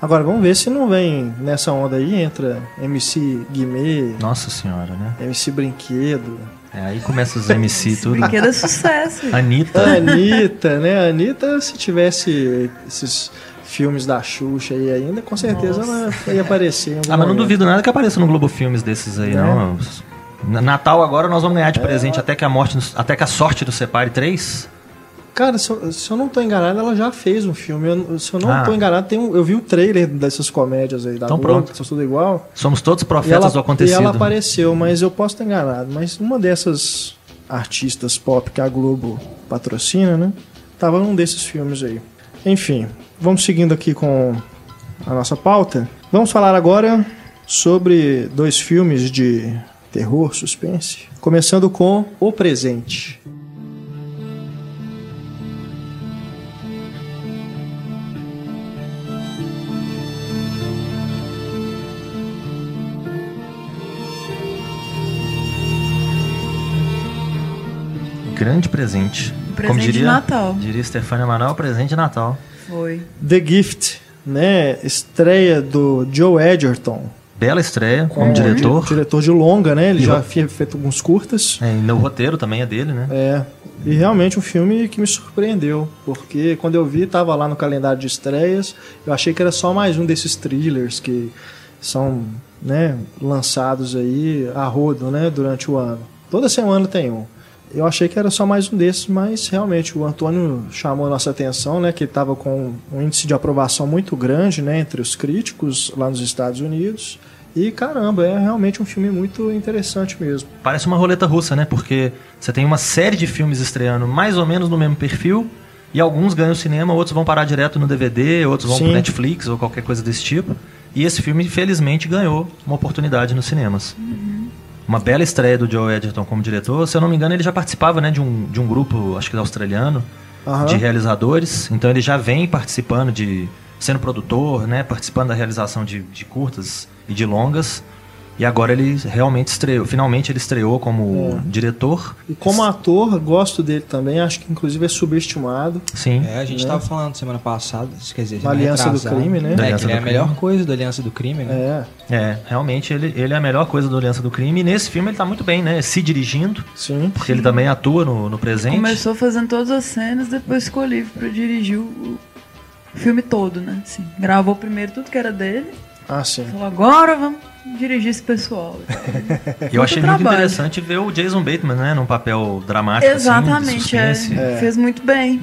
Agora, vamos ver se não vem nessa onda aí, entra MC Guimê, Nossa senhora, né? MC Brinquedo, É, aí começa os MC tudo. Brinquedo é sucesso. Anitta. Anitta, né? Anitta, se tivesse esses filmes da Xuxa aí ainda, com certeza ela ia aparecer. Ah, mas não duvido nada que apareça no Globo Filmes desses aí, Né? não. Na- Natal agora nós vamos ganhar de presente até que a morte, nos- até que a sorte do separe 3. Cara, se eu, se eu não tô enganado, ela já fez um filme. Eu- se eu não Ah. tô enganado, tem um- eu vi o trailer dessas comédias aí da Então Globo, pronto. tudo igual. Somos todos E profetas ela, do e acontecido. ela apareceu, mas eu posso estar enganado. Mas uma dessas artistas pop que a Globo patrocina, né? Tava num desses filmes aí. Enfim, vamos seguindo aqui com a nossa pauta. Vamos falar agora sobre dois filmes de terror, suspense. Começando com O Presente. Grande presente. Presente Como diria, de Natal. Diria Stefania Manuel, presente de Natal. Foi. The Gift, né? Estreia do Joe Edgerton. Bela estreia como É, diretor. di- Diretor de longa, né? Ele E já tinha feito alguns curtas. É, e o roteiro também é dele, né? É, e realmente um filme que me surpreendeu, porque quando eu vi, tava lá no calendário de estreias, eu achei que era só mais um desses thrillers que são, né, lançados aí a rodo, né, durante o ano. Toda semana tem um. Eu achei que era só mais um desses, mas realmente o Antônio chamou a nossa atenção, né, que ele estava com um índice de aprovação muito grande, né, entre os críticos lá nos Estados Unidos. E caramba, é realmente um filme muito interessante mesmo. Parece uma roleta russa, né? Porque você tem uma série de filmes estreando mais ou menos no mesmo perfil. E alguns ganham cinema, outros vão parar direto no DVD, outros vão Sim. pro Netflix ou qualquer coisa desse tipo. E esse filme, infelizmente, ganhou uma oportunidade nos cinemas. Uma bela estreia do Joe Edgerton como diretor. Se eu não me engano, ele já participava né, de, um, de um grupo, acho que australiano, Aham. de realizadores. Então ele já vem participando de. sendo produtor, né? Participando da realização de, de curtas e de longas. E agora ele realmente estreou. Finalmente ele estreou como É. diretor. E como ator, gosto dele também, acho que inclusive é subestimado. Sim. É, a gente Né? tava falando semana passada, quer dizer, Da semana Aliança do. Crime, né? É, Da que ele é a melhor Crime. coisa da Aliança do Crime, né? É, É, realmente ele, ele é a melhor coisa do Aliança do Crime. E nesse filme ele tá muito bem, né? Se dirigindo, sim. porque ele também atua no, no presente. Começou fazendo todas as cenas, depois ficou livre pra dirigir o, o filme todo, né? Assim, gravou primeiro tudo que era dele, Ah, sim. falou, agora vamos dirigir esse pessoal. E eu achei muito trabalho. interessante ver o Jason Bateman, né? Num papel dramático, Exatamente, é. assim, de suspense. Fez muito bem.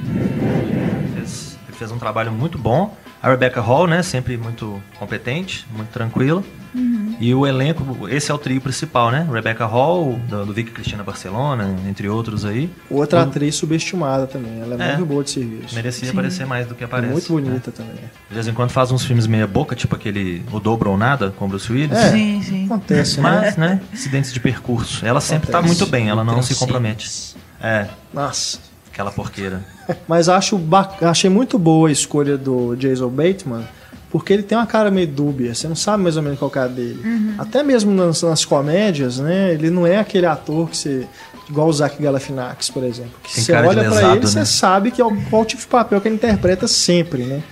Fez, ele fez um trabalho muito bom. A Rebecca Hall, né? Sempre muito competente, muito tranquila. Uhum. E o elenco, esse é o trio principal, né? Rebecca Hall, do, do Vicky Cristina Barcelona, entre outros aí. Outra O- atriz subestimada também. Ela é, É. muito boa de serviço. Merecia Sim. aparecer mais do que aparece. muito né? bonita também. De vez em quando faz uns filmes meia boca, tipo aquele O Dobro ou Nada, com Bruce Willis. É. Sim, sim. Acontece, né? Mas, né, acidentes de percurso. Ela sempre tá muito bem, ela não se compromete. É, Nossa. Aquela porqueira. Mas acho achei muito boa a escolha do Jason Bateman, porque ele tem uma cara meio dúbia, você não sabe mais ou menos qual é a cara dele. Até mesmo nas, nas comédias, né? Ele não é aquele ator que você. Igual o Zach Galifianakis, por exemplo. Que Tem você olha pra lesado, ele, você né? sabe que é o, qual tipo de papel que ele interpreta sempre, né?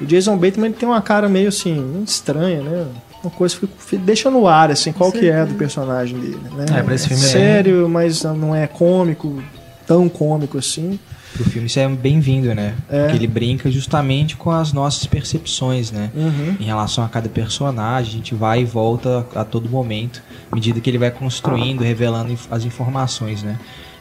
O Jason Bateman ele tem uma cara meio assim, estranha, né? Uma coisa que fica- deixa no ar, assim, qual que é do personagem dele, né? É, pra esse filme é sério, mas não é cômico, tão cômico assim. Pro filme isso é bem-vindo, né? É. Porque ele brinca justamente com as nossas percepções, né? Uhum. Em relação a cada personagem, a gente vai e volta a todo momento, à medida que ele vai construindo, revelando inf- as informações, né?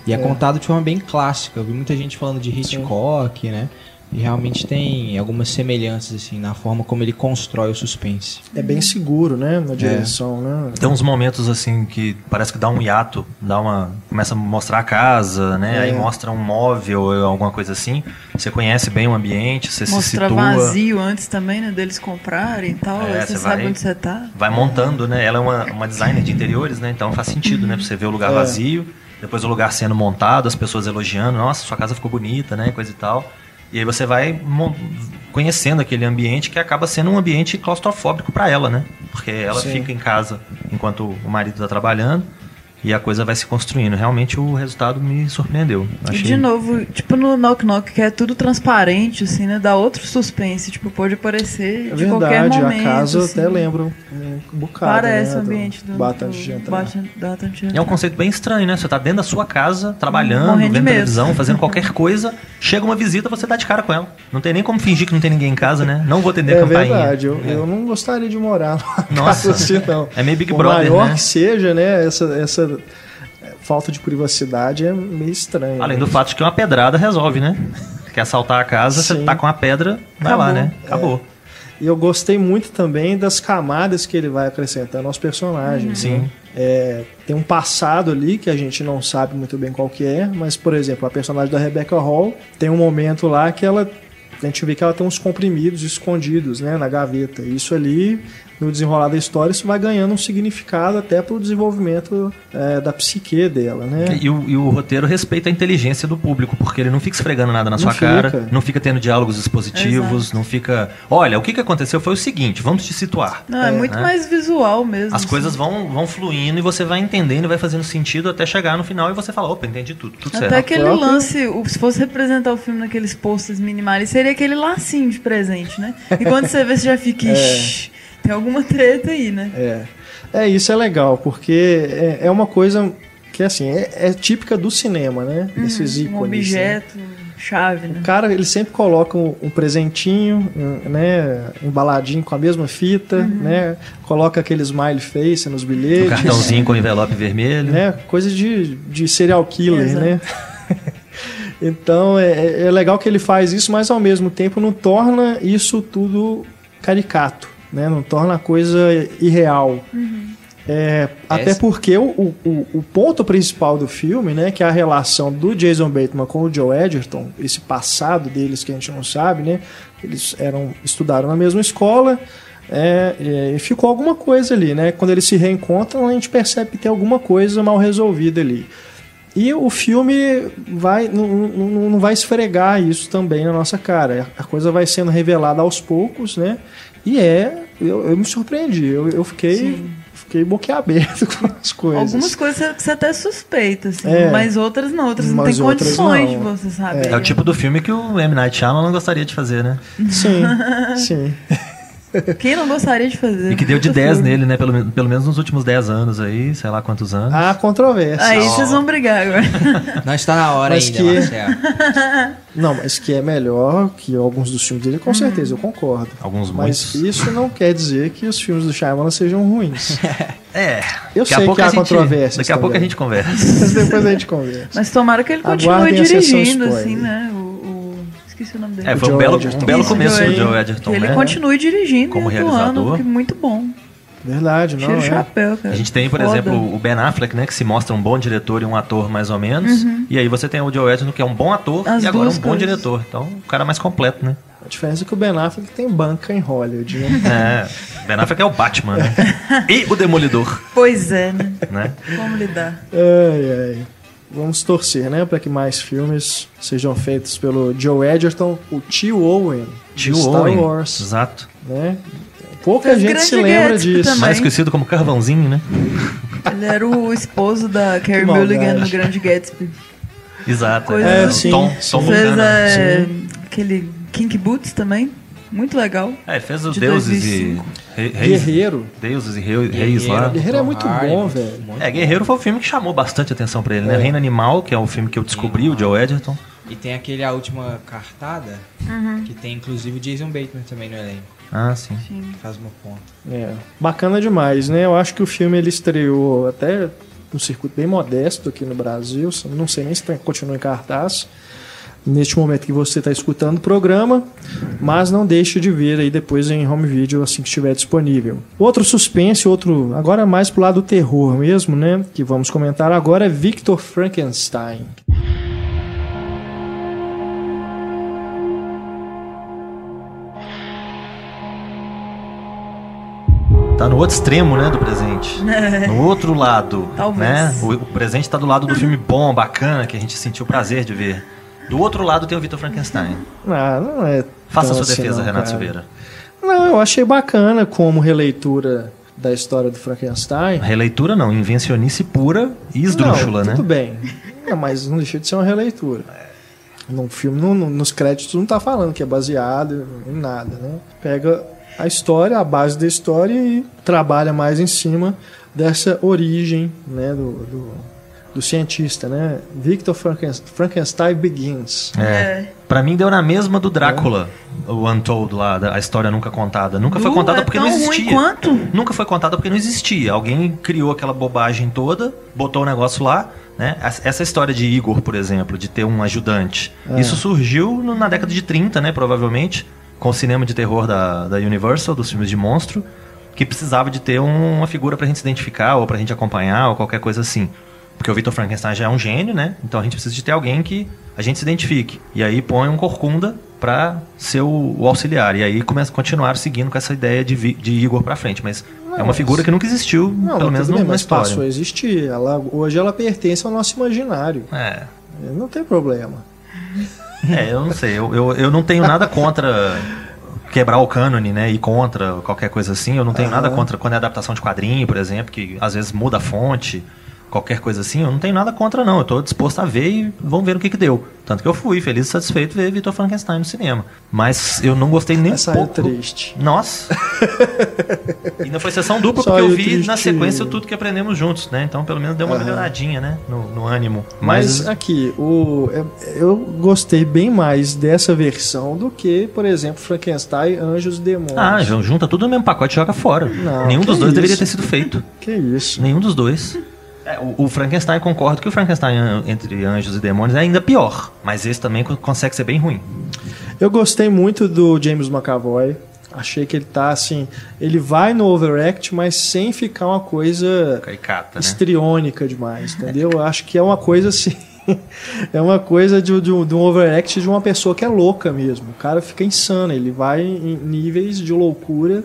E é, É. contado de forma bem clássica. Eu vi muita gente falando de Hitchcock, né? E realmente tem algumas semelhanças, assim, na forma como ele constrói o suspense. É bem seguro, né? Na direção, né? Tem uns momentos assim que parece que dá um hiato, dá uma. começa a mostrar a casa, né? É. Aí mostra um móvel ou alguma coisa assim. Você conhece bem o ambiente, você se Mostrar situa. vazio antes também, né? Deles comprarem e tal. É, aí você você sabe vai- onde você tá. Vai montando, né? Ela é uma, uma designer de interiores, né? Então faz sentido, né? Pra você ver o lugar É. vazio, depois o lugar sendo montado, as pessoas elogiando, nossa, sua casa ficou bonita, né? Coisa e tal. E aí você vai conhecendo aquele ambiente que acaba sendo um ambiente claustrofóbico para ela, né? Porque ela Sim. fica em casa enquanto o marido tá trabalhando e a coisa vai se construindo. Realmente o resultado me surpreendeu. E de novo, tipo no Knock Knock, que é tudo transparente, assim, né? Dá outro suspense. Tipo, pode aparecer É de qualquer verdade, momento. a casa assim. até lembra um bocado. Parece né, o ambiente do, do de entrar. Bata- de E é um conceito bem estranho, né? Você tá dentro da sua casa, trabalhando, Morrendo vendo televisão, fazendo qualquer coisa. Chega uma visita, você dá de cara com ela. Não tem nem como fingir que não tem ninguém em casa, né? Não vou atender a É campainha. verdade, eu, eu não gostaria de morar numa Nossa. casa assim, não. É meio Big Por Brother, maior né? que seja, né, essa, essa falta de privacidade é meio estranho. Além né? do fato de que uma pedrada resolve, né? Quer assaltar a casa, você Sim. tá com a pedra, vai lá, Acabou. né? Acabou. E eu gostei muito também das camadas que ele vai acrescentando aos personagens. Sim. né? É, tem um passado ali que a gente não sabe muito bem qual que é, mas, por exemplo, a personagem da Rebecca Hall tem um momento lá que ela. A gente vê que ela tem uns comprimidos escondidos né, na gaveta. Isso ali, no desenrolar da história, isso vai ganhando um significado até pro desenvolvimento é, da psique dela, né? E o, e o roteiro respeita a inteligência do público, porque ele não fica esfregando nada na Não sua fica. cara, não fica tendo diálogos expositivos, não fica. Olha, o que, que aconteceu foi o seguinte, vamos te situar. Não, é, muito né? mais visual mesmo. As assim. coisas vão, vão fluindo e você vai entendendo, vai fazendo sentido até chegar no final e você fala, opa, entendi tudo, tudo Até certo. aquele próprio- lance, o- se fosse representar o filme naqueles posters minimalistas, seria aquele lacinho de presente, né? E quando você vê, você já fica, "Ixi, tem alguma treta aí, né? É. É, isso é legal, porque é, é uma coisa que, assim, é, é típica do cinema, né? Esses ícones. Um né? objeto, chave, né? O cara, ele sempre coloca um, um presentinho, um, né, embaladinho com a mesma fita, né? Coloca aquele smile face nos Um bilhetes. cartãozinho com envelope vermelho. né? Coisa de, de serial killer, Exato. né? então é, é legal que ele faz isso, mas ao mesmo tempo não torna isso tudo caricato, né? Não torna a coisa irreal. É, até porque o, o, o ponto principal do filme, né, que é a relação do Jason Bateman com o Joe Edgerton, esse passado deles que a gente não sabe, né, eles eram estudaram na mesma escola, é, e ficou alguma coisa ali, né? Quando eles se reencontram, a gente percebe que tem alguma coisa mal resolvida ali. E o filme vai não, não, não vai esfregar isso também na nossa cara. A coisa vai sendo revelada aos poucos, né? E é, eu, eu me surpreendi, eu, eu fiquei, fiquei boquiaberto com as coisas. Algumas coisas você- você até suspeita, assim, É. mas outras não, outras não tem outras condições não. de você saber. É o tipo do filme que o M. Night Shyamalan gostaria de fazer, né? Sim, sim. Quem não gostaria de fazer? E que deu de Puta 10 filme. nele, né? Pelo, pelo menos nos últimos 10 anos aí, sei lá quantos anos. Há controvérsia. Aí vocês vão brigar agora. Não está na hora Mas ainda, que- Marcelo. Não, mas que é melhor que alguns dos filmes dele, com certeza, eu concordo. Alguns Mas muitos. isso não quer dizer que os filmes do Shyamalan sejam ruins. É. Eu daqui a sei pouco que há a gente- controvérsias Daqui a pouco a também. gente conversa. Mas depois a gente conversa. Mas tomara que ele continue Aguardem dirigindo, assim, né? Esqueci o nome dele. É, foi um belo, Edgerton. um belo Isso, começo do. Joe Edgerton, Que ele né? continue dirigindo Como e atuando, porque muito bom. Verdade, não Tira o é? chapéu, cara. A gente tem, por Foda. exemplo, o Ben Affleck, né? Que se mostra um bom diretor e um ator mais ou menos. E aí você tem o Joe Edgerton, que é um bom ator As e agora um bom coisas. diretor. Então, o cara mais completo, né? A diferença é que o Ben Affleck tem banca em Hollywood, né? É, Ben Affleck é o Batman, né? E o Demolidor, Pois é, né? né? Como lidar? ai, ai. Vamos torcer, né? Para que mais filmes sejam feitos pelo Joe Edgerton, o tio Owen, de Tio Star Owen. Wars, Exato. né? Pouca gente se lembra Gatsby disso. também. Mais conhecido como Carvãozinho, né? Ele era o esposo da Carrie. Mulligan no Grande Gatsby. Exato. Coisa- É, o sim, Tom, sim. Tom Fez é, aquele Kink Boots também. Muito legal. É, fez os de deuses e 2005. re- reis, Guerreiro. deuses e rei- reis lá. Guerreiro é muito Hardy, bom, velho. É, Guerreiro foi o filme que chamou bastante atenção pra ele, né? É. Reino Animal, que é o filme que eu descobri, o Joe Edgerton. E tem aquele A Última Cartada, que tem inclusive o Jason Bateman também no elenco, Ah, sim. que faz uma ponta. É, bacana demais, né? Eu acho que o filme ele estreou até um circuito bem modesto aqui no Brasil. Não sei nem se tem- continua em cartaz neste momento que você está escutando o programa, mas não deixe de ver aí depois em home video assim que estiver disponível. Outro suspense, outro agora mais pro lado do terror mesmo, né? Que vamos comentar agora é Victor Frankenstein. Tá no outro extremo, né, do presente. No outro lado, Talvez. né? O, o presente tá do lado do filme bom, bacana, que a gente sentiu prazer de ver. Do outro lado tem o Victor Frankenstein. Ah, não é Faça sua assim defesa, não, Renato cara. Silveira. Não, eu achei bacana como releitura da história do Frankenstein. Releitura não, invencionice pura e esdrúxula, não, né? Tudo bem. Não, mas não deixa de ser uma releitura. No filme, no- no- nos créditos, não tá falando que é baseado em nada, né? Pega a história, a base da história e trabalha mais em cima dessa origem, né, do, do, do cientista, né? Victor Franken- Frankenstein Begins. É. É. Pra mim deu na mesma do Drácula, o Untold lá, a história nunca contada. Nunca foi contada é porque não existia. quanto? Nunca foi contada porque não existia. Alguém criou aquela bobagem toda, botou o negócio lá, né? Essa história de Igor, por exemplo, de ter um ajudante. Isso surgiu na década de 30, né, provavelmente, com o cinema de terror da, da Universal, dos filmes de monstro, que precisava de ter um- uma figura pra gente se identificar, ou pra gente acompanhar, ou qualquer coisa assim. Porque o Victor Frankenstein já é um gênio, né? Então a gente precisa de ter alguém que a gente se identifique. E aí põe um corcunda pra ser o, o auxiliar. E aí começa a continuar seguindo com essa ideia de, Vi- de Igor pra frente. Mas é uma figura que nunca existiu, Não, pelo menos bem, na mas história. passou a existir. Ela, hoje ela pertence ao nosso imaginário. É. Não tem problema. É, eu não sei. Eu, eu, eu não tenho nada contra quebrar o cânone, né? E contra qualquer coisa assim. Eu não tenho nada contra quando é adaptação de quadrinho, por exemplo, que às vezes muda a fonte, qualquer coisa assim. Eu não tenho nada contra, não. Eu tô disposto a ver e vamos ver o que que deu. Tanto que eu fui feliz e satisfeito ver Vitor Frankenstein no cinema. Mas eu não gostei nem um Essa é pouco. triste. Nossa! Ainda foi sessão dupla, Só porque eu vi triste. na sequência tudo que aprendemos juntos, né? Então pelo menos deu uma Aham. melhoradinha, né? No, no ânimo. Mas, Mas, aqui, o, é- eu gostei bem mais dessa versão do que, por exemplo, Frankenstein, Anjos e Demônios. Ah, junta tudo no mesmo pacote e joga fora. Não, Nenhum dos dois isso. deveria ter sido feito. Que isso. Nenhum dos dois. É, o, o Frankenstein, concordo que o Frankenstein an- entre anjos e demônios é ainda pior. Mas esse também co- consegue ser bem ruim. Eu gostei muito do James McAvoy. Achei que ele tá assim. Ele vai no overact, mas sem ficar uma coisa Caricata, né? estriônica demais, entendeu? Eu acho que é uma coisa assim. é uma coisa de, de, um, de um overact de uma pessoa que é louca mesmo. O cara fica insano, ele vai em níveis de loucura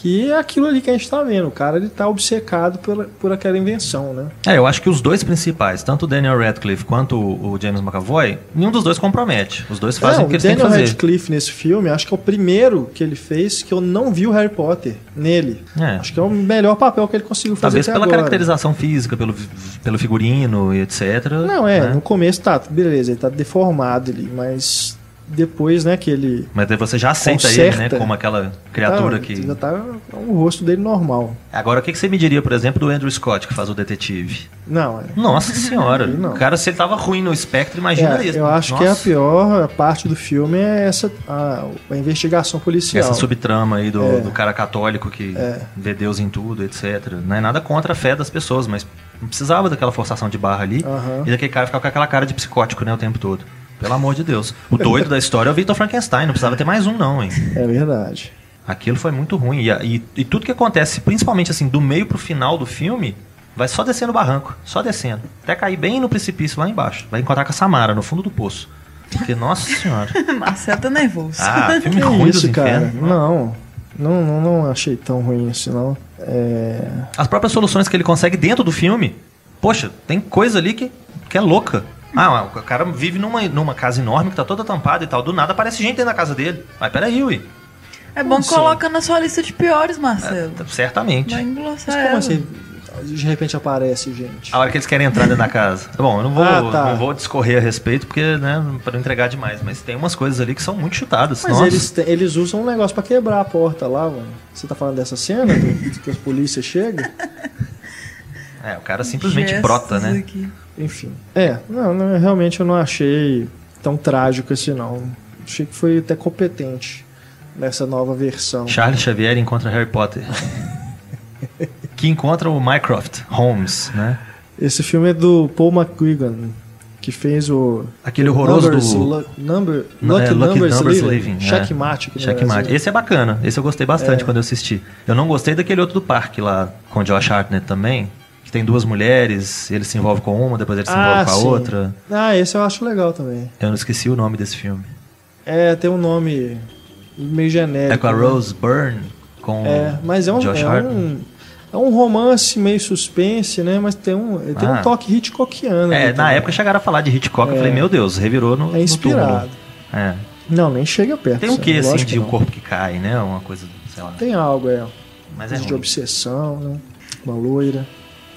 que é aquilo ali que a gente tá vendo. O cara ele tá obcecado por, por aquela invenção, né? É, eu acho que os dois principais, tanto o Daniel Radcliffe quanto o, o James McAvoy, nenhum dos dois compromete. Os dois fazem É, o que o eles têm que Daniel fazer. Radcliffe nesse filme, acho que é o primeiro que ele fez que eu não vi o Harry Potter nele. É. Acho que é o melhor papel que ele conseguiu fazer Talvez pela agora. caracterização física, pelo, pelo figurino e etc. Não, é, né? no começo tá, beleza, ele tá deformado ali, mas depois, né, que ele Mas daí você já aceita ele, né? Conserta. Como aquela criatura tá, que. já tá o rosto dele normal. Agora, o que que você me diria, por exemplo, do Andrew Scott, que faz o detetive? Não, é. Nossa senhora. Não. O cara, se ele tava ruim no espectro, imagina É, isso. eu acho Nossa. que a pior parte do filme é essa a, a investigação policial. Essa subtrama aí do, É. do cara católico que vê Deus em tudo, etc. Não é nada contra a fé das pessoas, mas não precisava daquela forçação de barra ali e daquele cara ficar com aquela cara de psicótico, né, o tempo todo. Pelo amor de Deus. O doido da história é o Victor Frankenstein, não precisava ter mais um, não, hein? É verdade. Aquilo foi muito ruim. E, e- e tudo que acontece, principalmente assim, do meio pro final do filme, vai só descendo o barranco. Só descendo. Até cair bem no precipício lá embaixo. Vai encontrar com a Samara, no fundo do poço. Porque, nossa senhora. Marcelo tá nervoso. Ah, filme Que ruim dos isso, cara? infernos. Não, não, não, não achei tão ruim assim, não. É... As próprias soluções que ele consegue dentro do filme, poxa, tem coisa ali que, que é louca. Ah, o cara vive numa, numa casa enorme que tá toda tampada e tal. Do nada aparece gente dentro da casa dele. Mas peraí, ui. É bom que coloca na sua lista de piores, Marcelo. Certamente. Vai engrossar Mas como ela. assim? De repente aparece gente. A hora que eles querem entrar dentro da casa. Bom, eu não vou, Ah, tá. não vou discorrer a respeito, porque, né, para não entregar demais, mas tem umas coisas ali que são muito chutadas. Mas Nossa. eles, te- eles usam um negócio pra quebrar a porta lá, mano. Você tá falando dessa cena? do- que a polícia chega? É, o cara simplesmente Gestos brota, né? aqui. Enfim. É, não, não, realmente eu não achei tão trágico assim, não. Achei que foi até competente nessa nova versão. Charles Xavier encontra Harry Potter. que encontra o Mycroft Holmes, né? Esse filme é do Paul McGuigan, que fez o. Aquele horroroso Numbers, do- Lu- number, Não, Lucky, é, Numbers, Living. Living, é. Checkmate. no Checkmate. Esse é bacana. Esse eu gostei bastante É. quando eu assisti. Eu não gostei daquele outro do parque lá, com o Josh Hartnett também. Que tem duas mulheres, ele se envolve com uma, depois ele se envolve com a sim. outra. Ah, esse eu acho legal também. Eu não esqueci o nome desse filme. É, tem um nome meio genérico. É com a né? Rose Byrne, com É, mas é um, Josh é um, é um romance meio suspense, né? Mas tem um, tem Ah. um toque Hitchcockiano. É, na também. época chegaram a falar de Hitchcock, eu É. falei, meu Deus, revirou no É no inspirado. túmulo. É. Não, nem chega perto. Tem um quê, assim, de um corpo que cai, né? Uma coisa, sei lá. Tem algo, é. Mas é de obsessão, né? Uma loira.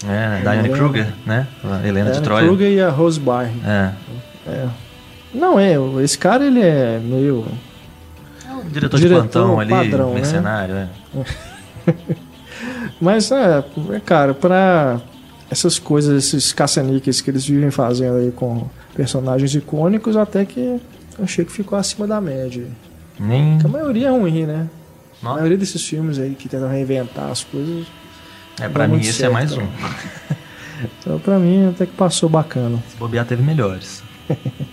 É, Diane. Kruger, né? A Helena de Diana Troia. Kruger e a Rose Byrne. É. Não, é, esse cara ele é meio. Um diretor, de Diretor plantão ali, padrão, né? mercenário, é. Mas é, é, cara, pra essas coisas, esses caça-níqueis que eles vivem fazendo aí com personagens icônicos, até que Eu achei que ficou acima da média. Nem. Porque a maioria é ruim, né? A Nossa. maioria desses filmes aí que tentam reinventar as coisas. É, pra mim esse é mais um. Então, pra mim, até que passou bacana. Se bobear, teve melhores.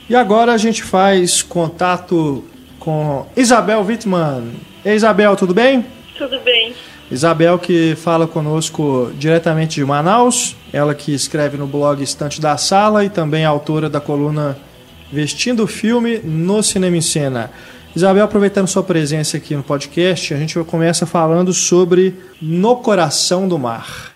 E agora a gente faz contato com Isabel Wittmann. Ei, Isabel, tudo bem? Tudo bem. Isabel que fala conosco diretamente de Manaus, ela que escreve no blog Estante da Sala e também é autora da coluna Vestindo o Filme no Cinema em Cena. Isabel, aproveitando sua presença aqui no podcast, a gente começa falando sobre No Coração do Mar.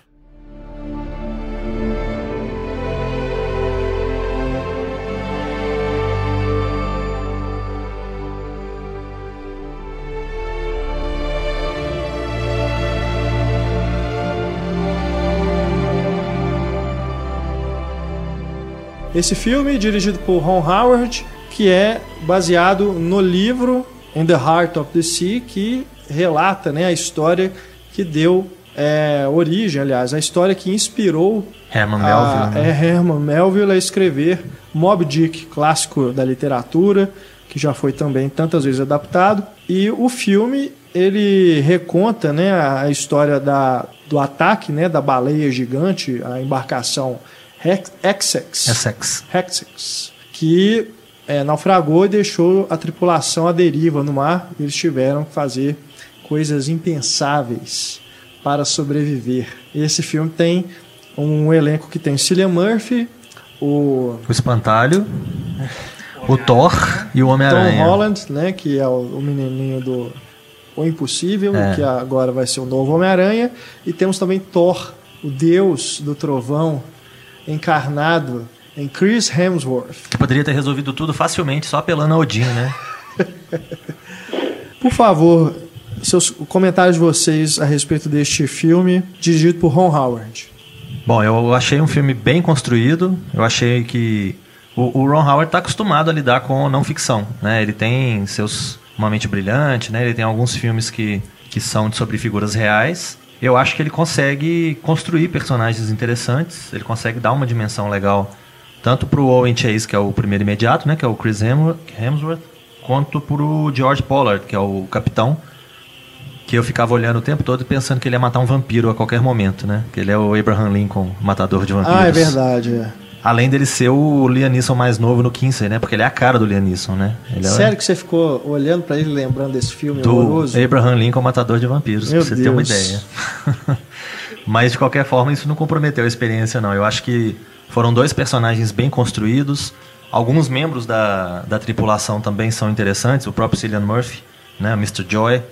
Esse filme, dirigido por Ron Howard, que é baseado no livro In the Heart of the Sea, que relata né, a história que deu é, origem, aliás, a história que inspirou Herman a, Melville. né? é, Herman Melville a escrever Moby Dick, clássico da literatura, que já foi também tantas vezes adaptado. E o filme ele reconta né, a história da, do ataque né, da baleia gigante, a embarcação Hex- Essex. Essex. Hexex, que é, naufragou e deixou a tripulação à deriva no mar. E eles tiveram que fazer coisas impensáveis para sobreviver. Esse filme tem um elenco que tem Cillian Murphy, o O Espantalho, o Thor e o Tom Homem-Aranha. Holland, né, que é o, o menininho do O Impossível, É. que agora vai ser o novo Homem-Aranha. E temos também Thor, o deus do trovão, encarnado em Chris Hemsworth. Que poderia ter resolvido tudo facilmente só apelando a Odin, né? Por favor, seus comentários de vocês a respeito deste filme, dirigido por Ron Howard. Bom, eu achei um filme bem construído. Eu achei que o, o Ron Howard está acostumado a lidar com não ficção, né? Ele tem seus uma mente brilhante, né? Ele tem alguns filmes que, que são sobre figuras reais. Eu acho que ele consegue construir personagens interessantes. Ele consegue dar uma dimensão legal tanto pro Owen Chase, que é o primeiro imediato, né? Que é o Chris Hemsworth, quanto pro George Pollard, que é o capitão que eu ficava olhando o tempo todo pensando que ele ia matar um vampiro a qualquer momento, né? Que ele é o Abraham Lincoln, matador de vampiros. Ah, é verdade. é. Além dele ser o Liam Neeson mais novo no Kinsey, né? Porque ele é a cara do Liam Neeson, né? Ele é Sério que você ficou olhando pra ele lembrando desse filme do horroroso? Abraham Lincoln, matador de vampiros, Meu pra você ter uma Deus. ideia. Mas de qualquer forma, isso não comprometeu a experiência, não. Eu acho que foram dois personagens bem construídos. Alguns membros da, da tripulação também são interessantes. O próprio Cillian Murphy, né? Mr. Joy.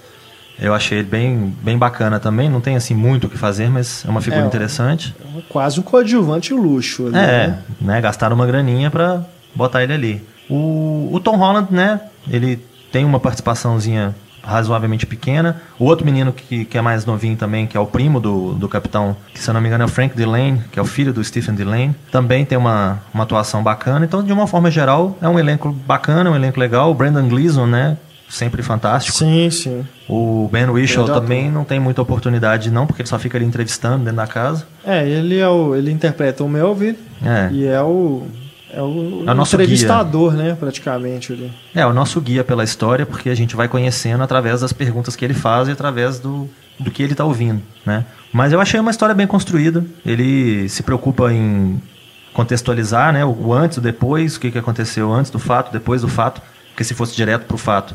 Eu achei ele bem, bem bacana também. Não tem assim muito o que fazer, mas é uma figura É, interessante. Quase um coadjuvante luxo. ali, É, né? né? Gastaram uma graninha pra botar ele ali. O, o Tom Holland, né? Ele tem uma participaçãozinha razoavelmente pequena. O outro menino que, que é mais novinho também, que é o primo do, do capitão, que se eu não me engano é o Frank Delane, que é o filho do Stephen Delane, também tem uma, uma atuação bacana. Então, de uma forma geral, é um elenco bacana, um elenco legal. O Brandon Gleeson, né? Sempre fantástico. Sim, sim. O Ben Whishaw também não tem muita oportunidade, não, porque ele só fica ali entrevistando dentro da casa. É, ele é o, ele interpreta o Melville É. e é o é o, É o nosso entrevistador, né, praticamente ali. É, o nosso guia pela história, porque a gente vai conhecendo através das perguntas que ele faz e através do, do que ele está ouvindo, né? Mas eu achei uma história bem construída. Ele se preocupa em contextualizar, né? O, o antes, o depois, o que, que aconteceu antes do fato, depois do fato. Porque se fosse direto pro fato,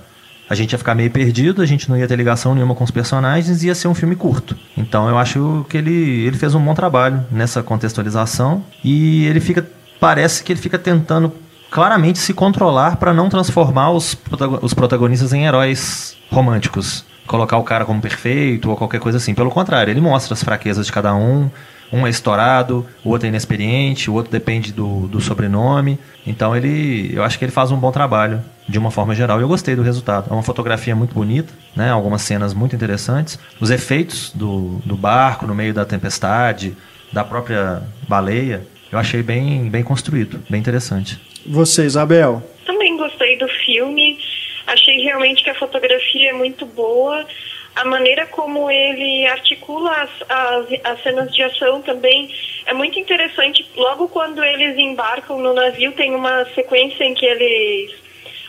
a gente ia ficar meio perdido, a gente não ia ter ligação nenhuma com os personagens e ia ser um filme curto. Então eu acho que ele, ele fez um bom trabalho nessa contextualização e ele fica parece que ele fica tentando claramente se controlar para não transformar os, os protagonistas em heróis românticos. Colocar o cara como perfeito ou qualquer coisa assim. Pelo contrário, ele mostra as fraquezas de cada um. Um é estourado, o outro é inexperiente, o outro depende do, do sobrenome. Então ele, eu acho que ele faz um bom trabalho de uma forma geral. Eu gostei do resultado. É uma fotografia muito bonita, né? Algumas cenas muito interessantes. Os efeitos do, do barco no meio da tempestade, da própria baleia, eu achei bem, bem construído, bem interessante. Você, Isabel? Também gostei do filme. Achei realmente que a fotografia é muito boa. A maneira como ele articula as, as, as cenas de ação também é muito interessante. Logo quando eles embarcam no navio, tem uma sequência em que eles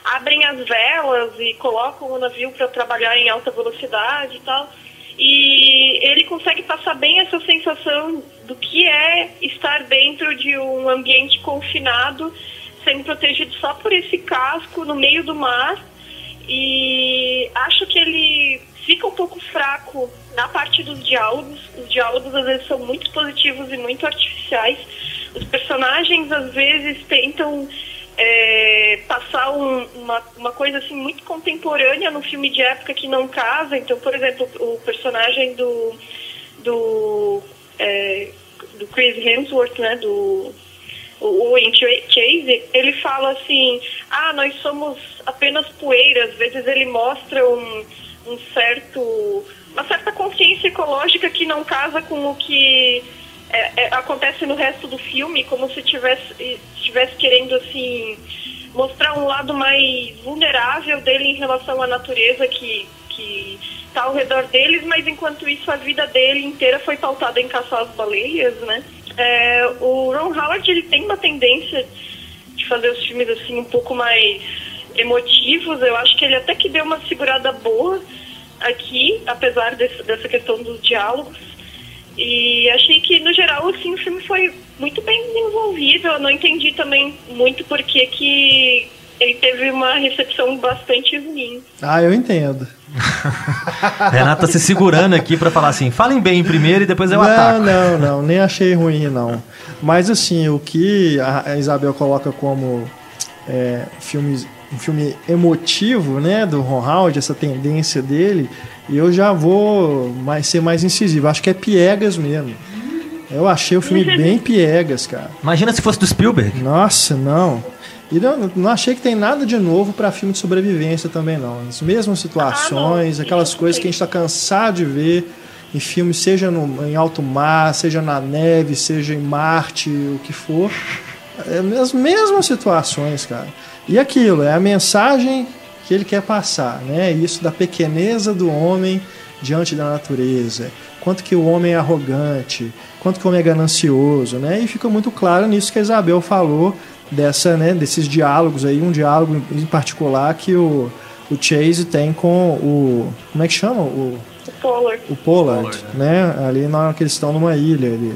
abrem as velas e colocam o navio para trabalhar em alta velocidade e tal. E ele consegue passar bem essa sensação do que é estar dentro de um ambiente confinado, sendo protegido só por esse casco no meio do mar. E acho que ele fica um pouco fraco na parte dos diálogos. Os diálogos às vezes são muito positivos e muito artificiais. Os personagens às vezes tentam é, passar um, uma, uma coisa assim muito contemporânea no filme de época que não casa. Então, por exemplo, o personagem do do, é, do Chris Hemsworth, né, do o Owen Chase, ele fala assim, ah, nós somos apenas poeira. Às vezes ele mostra um, um certo, uma certa consciência ecológica que não casa com o que é, é, acontece no resto do filme, como se tivesse, estivesse querendo assim mostrar um lado mais vulnerável dele em relação à natureza que que está ao redor deles, mas enquanto isso a vida dele inteira foi pautada em caçar as baleias, né? É, o Ron Howard ele tem uma tendência de fazer os filmes assim um pouco mais emotivos. Eu acho que ele até que deu uma segurada boa aqui, apesar desse, dessa questão dos diálogos. E achei que, no geral, assim, o filme foi muito bem desenvolvido. Eu não entendi também muito porque que ele teve uma recepção bastante ruim. Ah, eu entendo. Renata se segurando aqui para falar assim, falem bem primeiro e depois eu não, ataco. Não, não, nem achei ruim, não. Mas assim, o que a Isabel coloca como é, filme, um filme emotivo, né, do Ron Howard, essa tendência dele, eu já vou mais, ser mais incisivo. Acho que é piegas mesmo. Eu achei o filme bem piegas, cara. Imagina se fosse do Spielberg. Nossa, não. E não, não achei que tem nada de novo para filme de sobrevivência também, não. As mesmas situações, Ah, aquelas coisas que a gente está cansado de ver em filmes, seja no, em alto mar, seja na neve, seja em Marte, o que for. É as mesmas situações, cara. E aquilo, é a mensagem que ele quer passar, né? Isso da pequeneza do homem diante da natureza. Quanto que o homem é arrogante, quanto que o homem é ganancioso, né? E fica muito claro nisso que a Isabel falou dessa, né, desses diálogos aí, um diálogo em particular que o, o Chase tem com o como é que chama? O, O Pollard. o Pollard, né? Ali na hora que eles estão numa ilha ali.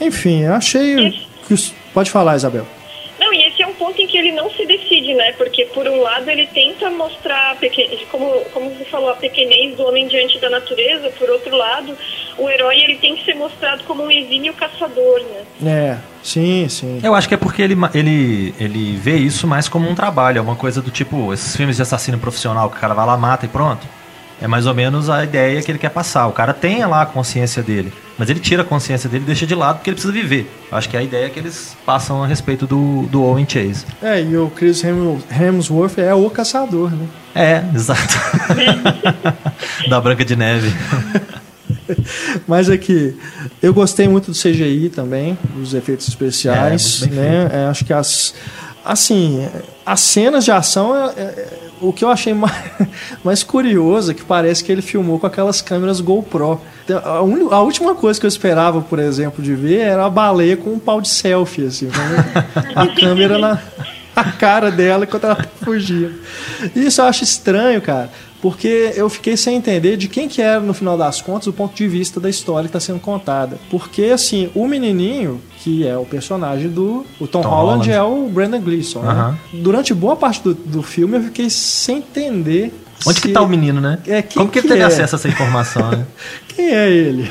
Enfim, eu achei que os... pode falar, Isabel. Não, e esse é um ponto em que ele não se decide, né? Porque, por um lado, ele tenta mostrar, como, como você falou, a pequenez do homem diante da natureza. Por outro lado, o herói ele tem que ser mostrado como um exímio caçador, né? É, sim, sim. Eu acho que é porque ele, ele, ele vê isso mais como um trabalho, é uma coisa do tipo, esses filmes de assassino profissional que o cara vai lá, mata e pronto. É mais ou menos a ideia que ele quer passar. O cara tem lá a consciência dele, mas ele tira a consciência dele e deixa de lado porque ele precisa viver. Acho que é a ideia que eles passam a respeito do, do Owen Chase. É, e o Chris Hem- Hemsworth é o caçador, né? É, exato. da Branca de Neve. Mas aqui, eu gostei muito do CGI também, dos efeitos especiais, É, né? É, acho que as assim, as cenas de ação é, é, o que eu achei mais, mais curioso é que parece que ele filmou com aquelas câmeras GoPro. Então, A, uni- a última coisa que eu esperava, por exemplo, de ver era a baleia com um pau de selfie, assim, né? a câmera na a cara dela enquanto ela fugia. Isso eu acho estranho, cara, porque eu fiquei sem entender de quem que era, no final das contas, o ponto de vista da história que está sendo contada. Porque, assim, o menininho, que é o personagem do... O Tom, Tom Holland, Holland. é o Brandon Gleeson, né? Aham. Durante boa parte do, do filme eu fiquei sem entender... Onde que se- tá o menino, né? É, quem Como que ele que teve é? acesso a essa informação, né? Quem é ele?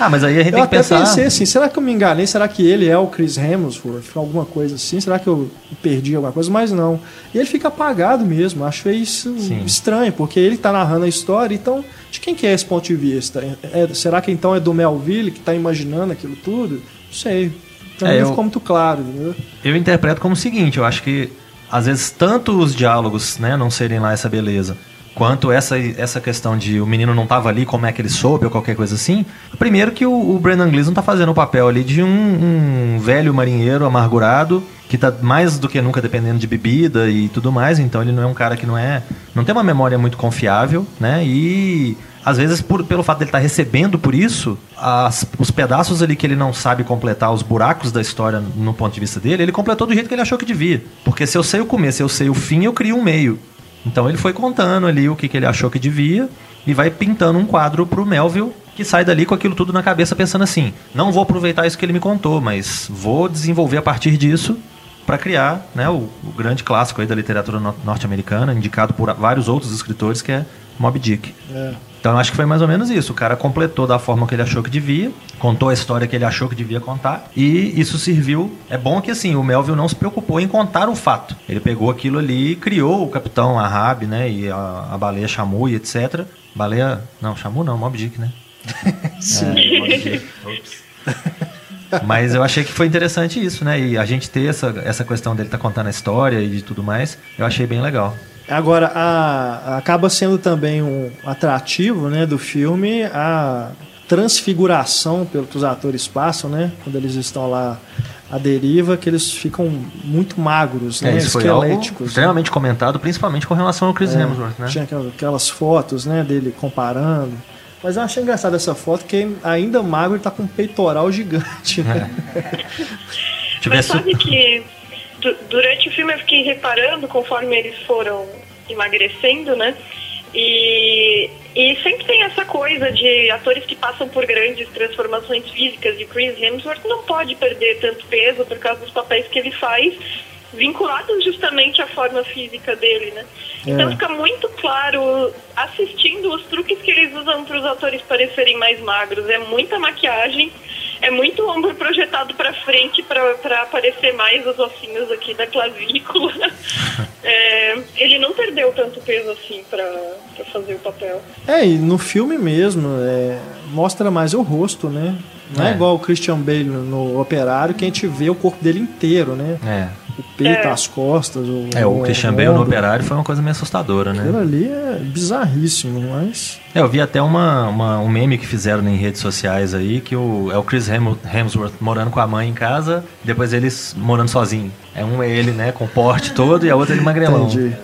Ah, mas aí a gente Eu tem que até pensar. pensei assim, será que eu me enganei? Será que ele é o Chris Hemsworth? Alguma coisa assim? Será que eu perdi alguma coisa? Mas não. E ele fica apagado mesmo. Acho isso Sim. estranho, porque ele tá narrando a história, então de quem que é esse ponto de vista? É- é- será que então é do Melville que tá imaginando aquilo tudo? Não sei. Pra É, mim não eu- ficou muito claro, entendeu? Eu interpreto como o seguinte, eu acho que às vezes tanto os diálogos, né, não serem lá essa beleza, quanto essa, essa questão de o menino não tava ali, como é que ele soube, ou qualquer coisa assim. Primeiro que o, o Brendan Gleeson tá fazendo o papel ali de um, um velho marinheiro amargurado que tá mais do que nunca dependendo de bebida e tudo mais, então ele não é um cara que não é, não tem uma memória muito confiável, né? E às vezes por, pelo fato dele estar tá recebendo por isso, as, os pedaços ali que ele não sabe completar, os buracos da história no ponto de vista dele, ele completou do jeito que ele achou que devia. Porque se eu sei o começo, se eu sei o fim, eu crio um meio. Então ele foi contando ali o que, que ele achou que devia e vai pintando um quadro pro Melville que sai dali com aquilo tudo na cabeça pensando assim: não vou aproveitar isso que ele me contou, mas vou desenvolver a partir disso para criar né, o, o, grande clássico aí da literatura no norte-americana, indicado por vários outros escritores, que é Moby Dick. É. Então acho que foi mais ou menos isso. O cara completou da forma que ele achou que devia, contou a história que ele achou que devia contar, e isso serviu. É bom que assim, o Melville não se preocupou em contar o fato. Ele pegou aquilo ali e criou o capitão Ahab, né? E a, a baleia Shamu e etc. Baleia. Não, Shamu não, Moby Dick, né? Sim. É, Moby Dick. Ops. Mas eu achei que foi interessante isso, né? E a gente ter essa, essa questão dele estar tá contando a história e de tudo mais, eu achei bem legal. Agora, a, acaba sendo também um atrativo né, do filme a transfiguração pelo que os atores passam, né? Quando eles estão lá à deriva, que eles ficam muito magros, é, né? Isso Esqueléticos. Foi extremamente né? comentado, principalmente com relação ao Chris é, Hemsworth, né? Tinha aquelas fotos, né, dele comparando. Mas eu achei engraçada essa foto, que ainda magro ele tá com um peitoral gigante. Né? É. Mas sabe que durante o filme eu fiquei reparando, conforme eles foram emagrecendo, né? E, e sempre tem essa coisa de atores que passam por grandes transformações físicas. E Chris Hemsworth não pode perder tanto peso por causa dos papéis que ele faz vinculados justamente à forma física dele, né? É. Então fica muito claro assistindo os truques que eles usam para os atores parecerem mais magros. É muita maquiagem, é muito ombro projetado para frente para aparecer mais os ossinhos aqui da clavícula. é, ele não perdeu tanto peso assim para fazer o papel. É, e no filme mesmo é, mostra mais o rosto, né? Não é. é igual o Christian Bale no Operário, que a gente vê o corpo dele inteiro, né? É o peito, é. as costas. O, é, o, o Christian Bale no Operário foi uma coisa meio assustadora, né? Aquilo ali é bizarríssimo, mas... É, eu vi até uma, uma, um meme que fizeram em redes sociais aí, que o, é o Chris Hemsworth morando com a mãe em casa, depois eles morando sozinho. É um é ele, né, com o porte todo, e a outra ele magrelão. Entendi.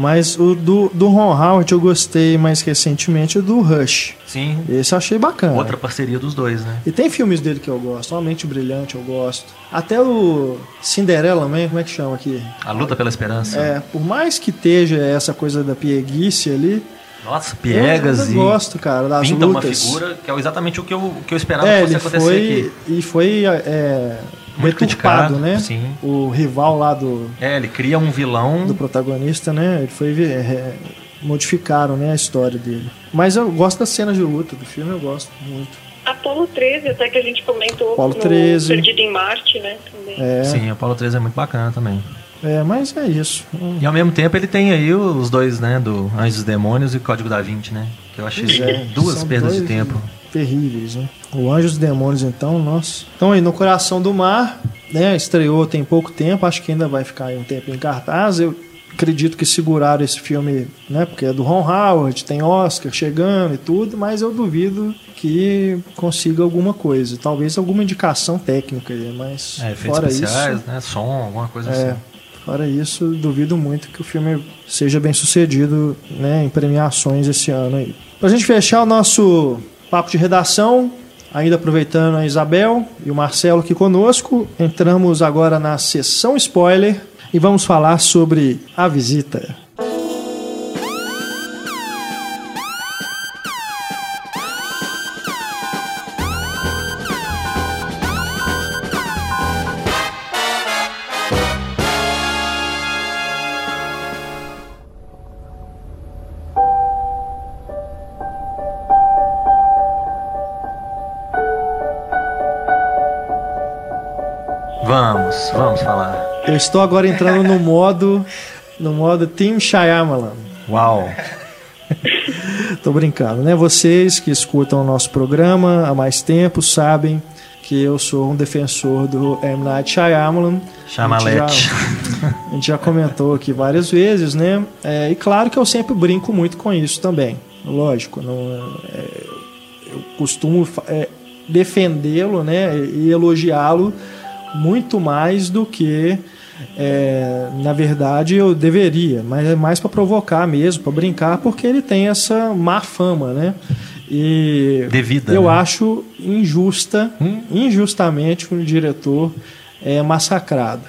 Mas o do, do Ron Howard eu gostei mais recentemente o do Rush. Sim. Esse eu achei bacana. Outra parceria dos dois, né? E tem filmes dele que eu gosto. Normalmente o Brilhante eu gosto. Até o Cinderela também, como é que chama aqui? A Luta pela Esperança. É, por mais que esteja essa coisa da pieguice ali, nossa, piegas eu, eu gosto, cara, das pinta lutas. uma figura que é exatamente o que eu, que eu esperava é, que fosse acontecer foi, aqui. E foi é, muito criticado, né? Sim. O rival lá do. É, ele cria um vilão. Do protagonista, né? Ele foi. É, modificaram né, a história dele. Mas eu gosto das cenas de luta do filme, eu gosto muito. Apolo 13, até que a gente comentou Apolo 13. Perdido em Marte, né? Também. É. Sim, Apolo 13 é muito bacana também. É, mas é isso. E ao mesmo tempo ele tem aí os dois, né? Do Anjos e Demônios e Código da Vinci, né? Que eu achei é, duas perdas de tempo. Terríveis, né? O Anjos e Demônios, então, nossa. Então aí, no Coração do Mar, né? Estreou tem pouco tempo, acho que ainda vai ficar um tempo em cartaz. Eu acredito que seguraram esse filme, né? Porque é do Ron Howard, tem Oscar chegando e tudo, mas eu duvido que consiga alguma coisa. Talvez alguma indicação técnica aí, mas é, fora especiais, isso, né? Som, alguma coisa é, assim. Fora isso, duvido muito que o filme seja bem sucedido né, em premiações esse ano aí. Pra gente fechar o nosso papo de redação, ainda aproveitando a Isabel e o Marcelo aqui conosco, entramos agora na sessão spoiler e vamos falar sobre a visita. Vamos, vamos falar. Eu estou agora entrando no modo no modo Team Shyamalan. Uau. Tô brincando, né? Vocês que escutam o nosso programa há mais tempo sabem que eu sou um defensor do M. Night Shyamalan. Chamalete. A gente já comentou aqui várias vezes, né? É, e claro que eu sempre brinco muito com isso também. Lógico, não, é, eu costumo é, defendê-lo, né? E elogiá-lo muito mais do que é, na verdade eu deveria, mas é mais para provocar mesmo, para brincar, porque ele tem essa má fama, né? E Devida, eu né? acho injusta, injustamente um diretor é massacrado.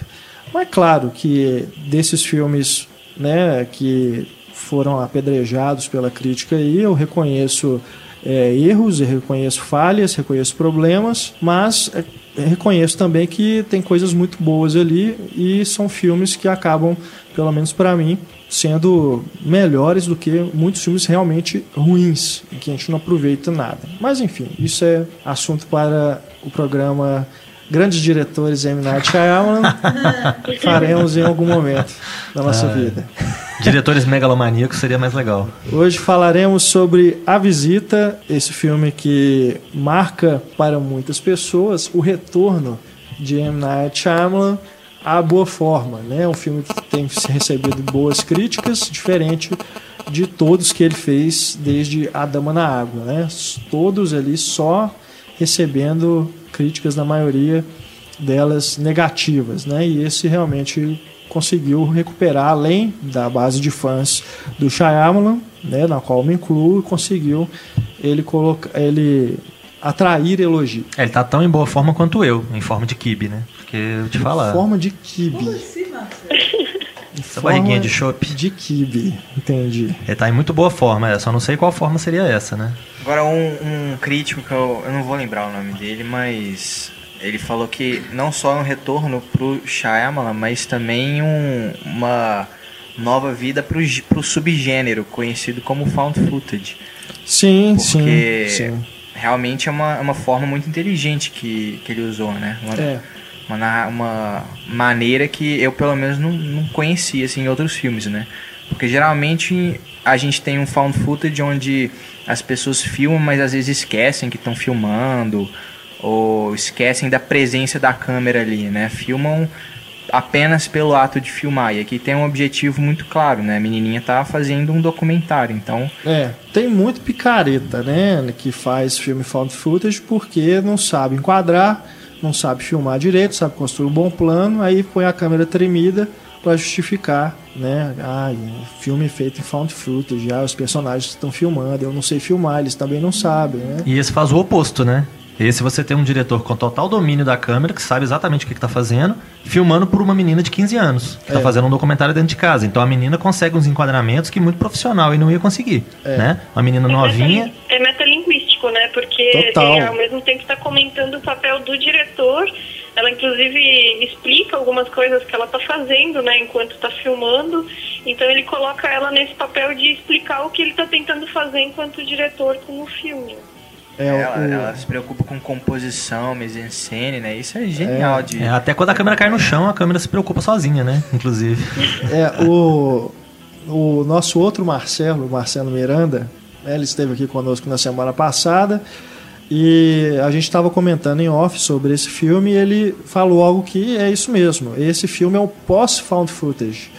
Mas claro que desses filmes, né, que foram apedrejados pela crítica aí, eu reconheço é, erros, eu reconheço falhas, reconheço problemas, mas é, reconheço também que tem coisas muito boas ali e são filmes que acabam, pelo menos para mim, sendo melhores do que muitos filmes realmente ruins e que a gente não aproveita nada. Mas enfim, isso é assunto para o programa Grandes Diretores M. Night Shyamalan. Faremos em algum momento da nossa vida. Diretores megalomaníacos seria mais legal. Hoje falaremos sobre A Visita, esse filme que marca para muitas pessoas o retorno de M. Night Shyamalan à boa forma, né? Um filme que tem recebido boas críticas, diferente de todos que ele fez desde A Dama na Água, né? Todos ali só recebendo críticas na maioria delas negativas, né? E esse realmente conseguiu recuperar, além da base de fãs do Shyamalan, né, na qual me incluo, conseguiu ele colocar, ele atrair elogio. É, ele tá tão em boa forma quanto eu, em forma de kibe, né? Porque eu te falar. Forma de kibe. assim, Marcelo? Essa barriguinha de chopp. De kibe, entendi. Ele tá em muito boa forma, é, só não sei qual forma seria essa, né? Agora, um, um crítico que eu, eu não vou lembrar o nome dele, mas ele falou que não só é um retorno pro Shyamalan, mas também um, uma nova vida pro, pro subgênero conhecido como found footage. Sim, Porque sim, sim. realmente é uma, uma forma muito inteligente que, que ele usou, né? Uma, É. uma, uma maneira que eu, pelo menos, não, não conhecia assim, em outros filmes, né? Porque geralmente a gente tem um found footage onde as pessoas filmam, mas às vezes esquecem que estão filmando, ou esquecem da presença da câmera ali, né? Filmam apenas pelo ato de filmar. E aqui tem um objetivo muito claro, né? A menininha tá fazendo um documentário, então É, tem muito picareta, né, que faz filme found footage porque não sabe enquadrar, não sabe filmar direito, sabe construir um bom plano, aí põe a câmera tremida para justificar, né? Ah, filme feito em found footage, já os personagens estão filmando, eu não sei filmar, eles também não sabem, né? E esse faz o oposto, né? Esse você tem um diretor com total domínio da câmera, que sabe exatamente o que, que tá fazendo, filmando por uma menina de 15 anos, que tá É. fazendo um documentário dentro de casa. Então a menina consegue uns enquadramentos que muito profissional e não ia conseguir, É. né? Uma menina novinha. É metalinguístico, né? Porque Total. ele, ao mesmo tempo está comentando o papel do diretor. Ela, inclusive, explica algumas coisas que ela está fazendo, né? Enquanto está filmando. Então, ele coloca ela nesse papel de explicar o que ele está tentando fazer enquanto diretor com o filme. É, ela, o- ela se preocupa com composição, mise-en-scène, né? Isso é genial de... É, até quando a câmera cai no chão, a câmera se preocupa sozinha, né? Inclusive. É, o, o nosso outro Marcelo, o Marcelo Miranda, né, ele esteve aqui conosco na semana passada e a gente estava comentando em off sobre esse filme e ele falou algo que é isso mesmo. Esse filme é um pós-found footage.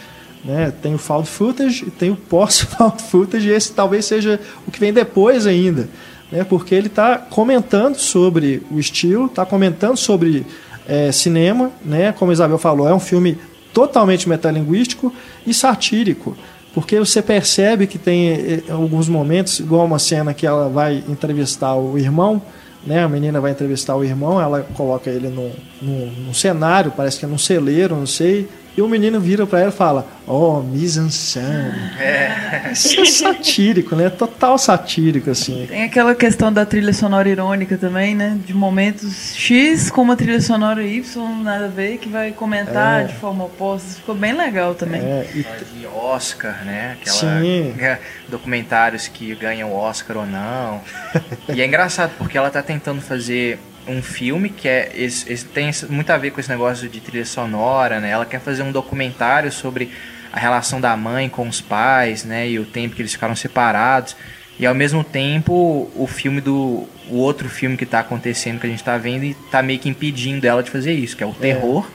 Né? Tem o found footage e tem o pós-found footage e esse talvez seja o que vem depois ainda. Né? Porque ele está comentando sobre o estilo, está comentando sobre é, cinema, né? como a Isabel falou, é um filme totalmente metalinguístico e satírico. Porque você percebe que tem eh, alguns momentos, igual uma cena que ela vai entrevistar o irmão, né? A menina vai entrevistar o irmão, ela coloca ele num, num, num cenário, parece que é num celeiro, não sei. E o menino vira para ela e fala: Oh, mise-en-scène. Isso é satírico, né? Total satírico, assim. Tem aquela questão da trilha sonora irônica também, né? De momentos X com uma trilha sonora Y, nada a ver, que vai comentar É. de forma oposta. Isso ficou bem legal também. É, e de Oscar, né? Aquela, Sim. é, documentários que ganham Oscar ou não. e é engraçado porque ela tá tentando fazer um filme que é esse, esse- tem muito a ver com esse negócio de trilha sonora, né? Ela quer fazer um documentário sobre a relação da mãe com os pais, né? E o tempo que eles ficaram separados. E ao mesmo tempo, o filme do. O outro filme que tá acontecendo, que a gente tá vendo, e tá meio que impedindo ela de fazer isso, que é o terror.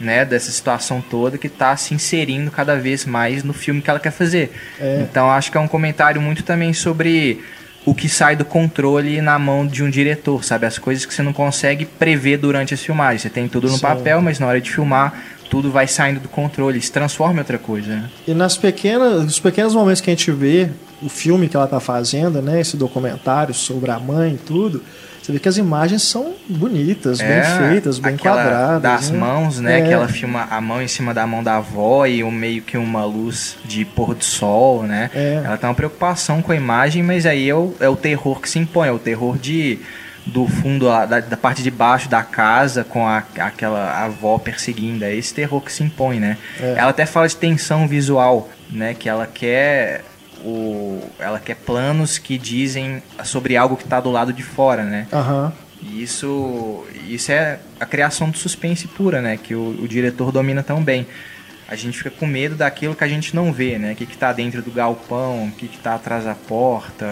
né, dessa situação toda que está se inserindo cada vez mais no filme que ela quer fazer. É. Então acho que é um comentário muito também sobre o que sai do controle na mão de um diretor, sabe? As coisas que você não consegue prever durante as filmagens. Você tem tudo no Sim. papel, mas na hora de filmar, tudo vai saindo do controle, se transforma em outra coisa, né? E nas pequenas, nos pequenos momentos que a gente vê o filme que ela tá fazendo, né, esse documentário sobre a mãe e tudo, você vê que as imagens são bonitas, bem feitas, bem É, quadradas. Das né? mãos, né? É. Que ela filma a mão em cima da mão da avó e um, meio que uma luz de pôr do sol, né? É. Ela tem uma preocupação com a imagem, mas aí é o, é o terror que se impõe, é o terror de do fundo, da, da parte de baixo da casa com a, aquela avó perseguindo. É esse terror que se impõe, né? É. Ela até fala de tensão visual, né? Que ela quer o, ela quer planos que dizem sobre algo que está do lado de fora, né? Aham. E isso, isso é a criação do suspense pura, né? Que o, o diretor domina tão bem. A gente fica com medo daquilo que a gente não vê, né? O que, que tá dentro do galpão, o que, que tá atrás da porta,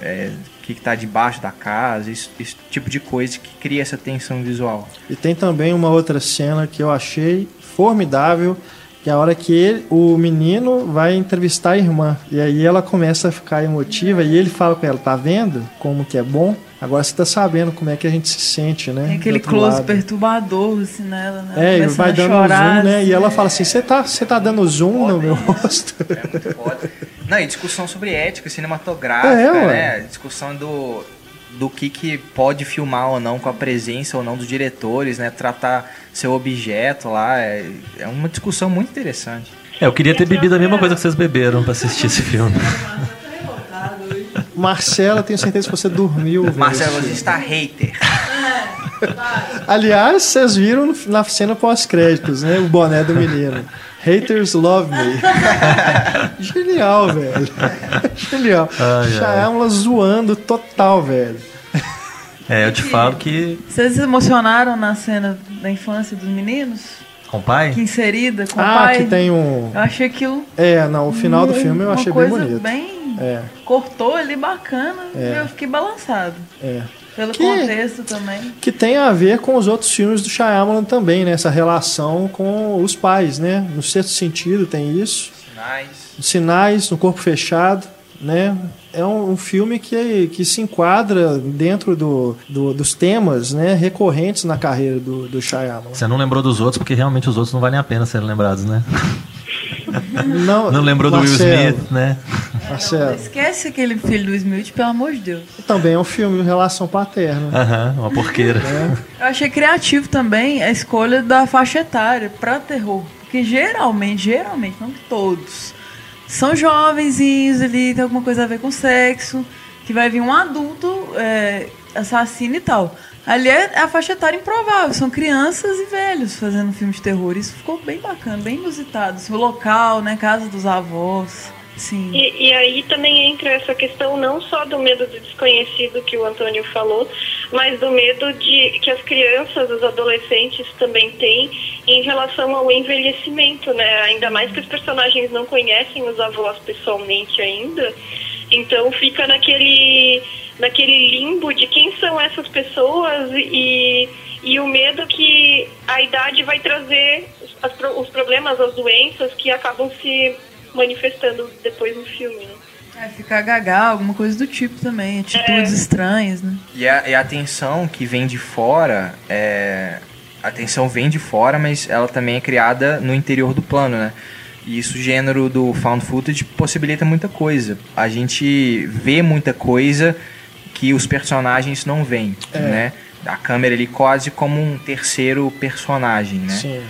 é, o que, que tá debaixo da casa, esse, esse tipo de coisa que cria essa tensão visual. E tem também uma outra cena que eu achei formidável, que é a hora que ele, o menino vai entrevistar a irmã. E aí ela começa a ficar emotiva e ele fala com ela, tá vendo como que é bom? Agora você tá sabendo como é que a gente se sente, né? Tem aquele close lado." perturbador, assim, nela, né? É, ele Começando vai dando chorar, zoom, né? E assim, ela é. fala assim: você tá, você tá dando zoom no meu rosto? É muito foda. Não, e discussão sobre ética cinematográfica, É, ué. né? Discussão do, do que, que pode filmar ou não com a presença ou não dos diretores, né? Tratar seu objeto lá. É, é uma discussão muito interessante. É, eu queria ter bebido a mesma coisa que vocês beberam pra assistir esse filme. Marcela, tenho certeza que você dormiu. esse você está hater. Aliás, vocês viram no- na cena pós-créditos, né? O boné do menino. Haters love me. Genial, velho. Genial. Ai, ai. Shyamalan zoando total, velho. É, eu te falo que. Vocês se emocionaram na cena da infância dos meninos? Com o pai? Que inserida com o Ah, pai? que tem um. Eu achei aquilo. É, não, o final do filme eu uma achei bem coisa bonito. bem. É, Cortou ali bacana. É. Eu fiquei balançado. é. Pelo Que- contexto também. Que tem a ver com os outros filmes do Shyamalan também, né? Essa relação com os pais, né? No sexto sentido tem isso. Sinais. Sinais no corpo fechado, né? É um, um filme que, que se enquadra dentro do, do- dos temas né, recorrentes na carreira do, do Shyamalan. Você não lembrou dos outros, porque realmente os outros não valem a pena serem lembrados, né? Não, Não lembrou do Will Marcelo, Smith, né? Marcelo, Esquece aquele filho do Smith, pelo amor de Deus. também é um filme de relação paterna. Aham, uma porqueira. Eu achei criativo também a escolha da faixa etária pra terror. Porque geralmente, geralmente, não todos, são jovenzinhos ali, tem alguma coisa a ver com sexo, que vai vir um adulto é, assassino e tal. Ali é a faixa etária improvável, são crianças e velhos fazendo filme de terror. Isso ficou bem bacana, bem inusitado. O local, né, casa dos avós, sim. E, e aí também entra essa questão não só do medo do desconhecido que o Antônio falou, mas do medo de que as crianças, os adolescentes também têm em relação ao envelhecimento, né? Ainda mais que os personagens não conhecem os avós pessoalmente ainda, então fica naquele naquele limbo de quem são essas pessoas e e o medo que a idade vai trazer as os problemas, as doenças que acabam se manifestando depois no filme. Né? É, ficar gaga, alguma coisa do tipo também, atitudes estranhas, né? E a, e a tensão que vem de fora, é, a tensão vem de fora, mas ela também é criada no interior do plano, né? E isso, o gênero do found footage, possibilita muita coisa. A gente vê muita coisa que os personagens não veem, né? A câmera ali quase como um terceiro personagem, né? Sim.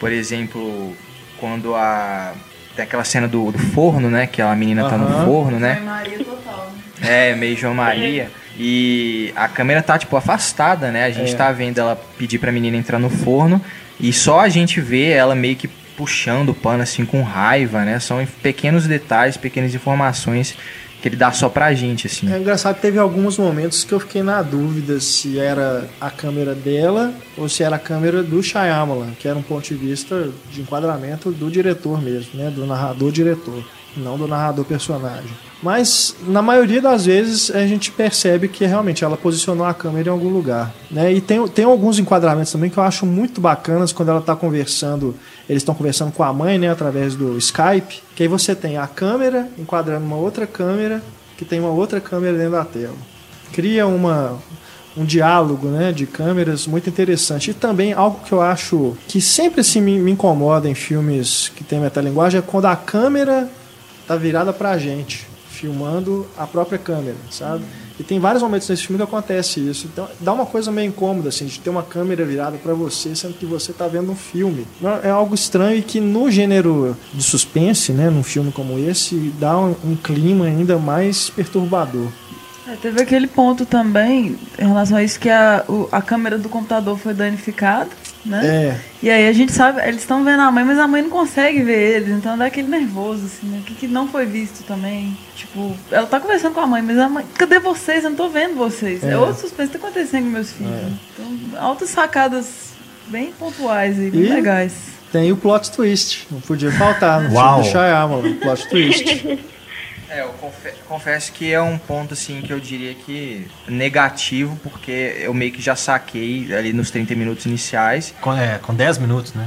Por exemplo, quando a... Tem aquela cena do, do forno, né? Que a menina tá no forno, né? Maria total, né? É, meio João Maria. E a câmera tá, tipo, afastada, né? A gente É. tá vendo ela pedir pra menina entrar no forno. E só a gente vê ela meio que puxando o pano, assim, com raiva, né? São pequenos detalhes, pequenas informações que ele dá só pra gente, assim. É engraçado que teve alguns momentos que eu fiquei na dúvida se era a câmera dela ou se era a câmera do Shyamalan, que era um ponto de vista de enquadramento do diretor mesmo, né? Do narrador-diretor, não do narrador-personagem. Mas na maioria das vezes a gente percebe que realmente ela posicionou a câmera em algum lugar. Né? E tem, tem alguns enquadramentos também que eu acho muito bacanas quando ela está conversando. Eles estão conversando com a mãe, né, através do Skype. Que aí você tem a câmera enquadrando uma outra câmera, que tem uma outra câmera dentro da tela. Cria uma, um diálogo né, de câmeras muito interessante. E também algo que eu acho que sempre assim, me, me incomoda em filmes que tem metalinguagem é quando a câmera tá virada pra gente, filmando a própria câmera, sabe? E tem vários momentos nesse filme que acontece isso. Então dá uma coisa meio incômoda, assim, de ter uma câmera virada para você, sendo que você tá vendo um filme. É algo estranho e que no gênero de suspense, né, num filme como esse, dá um, um clima ainda mais perturbador. É, teve aquele ponto também em relação a isso que a, o, a câmera do computador foi danificada, né? É. E aí a gente sabe, eles estão vendo a mãe, mas a mãe não consegue ver eles, então dá aquele nervoso, assim, né? O que, que não foi visto também. Tipo, ela tá conversando com a mãe, mas a mãe, cadê vocês? Eu não tô vendo vocês. É, É. outro suspense que tá acontecendo com meus filhos. É. Então, altas sacadas bem pontuais e bem E- legais. Tem o plot twist, não podia faltar no Uau. filme do Shyamalan, o plot twist. É, eu confe- confesso que é um ponto assim que eu diria que negativo, porque eu meio que já saquei ali nos 30 minutos iniciais. Com, é, com 10 minutos, né?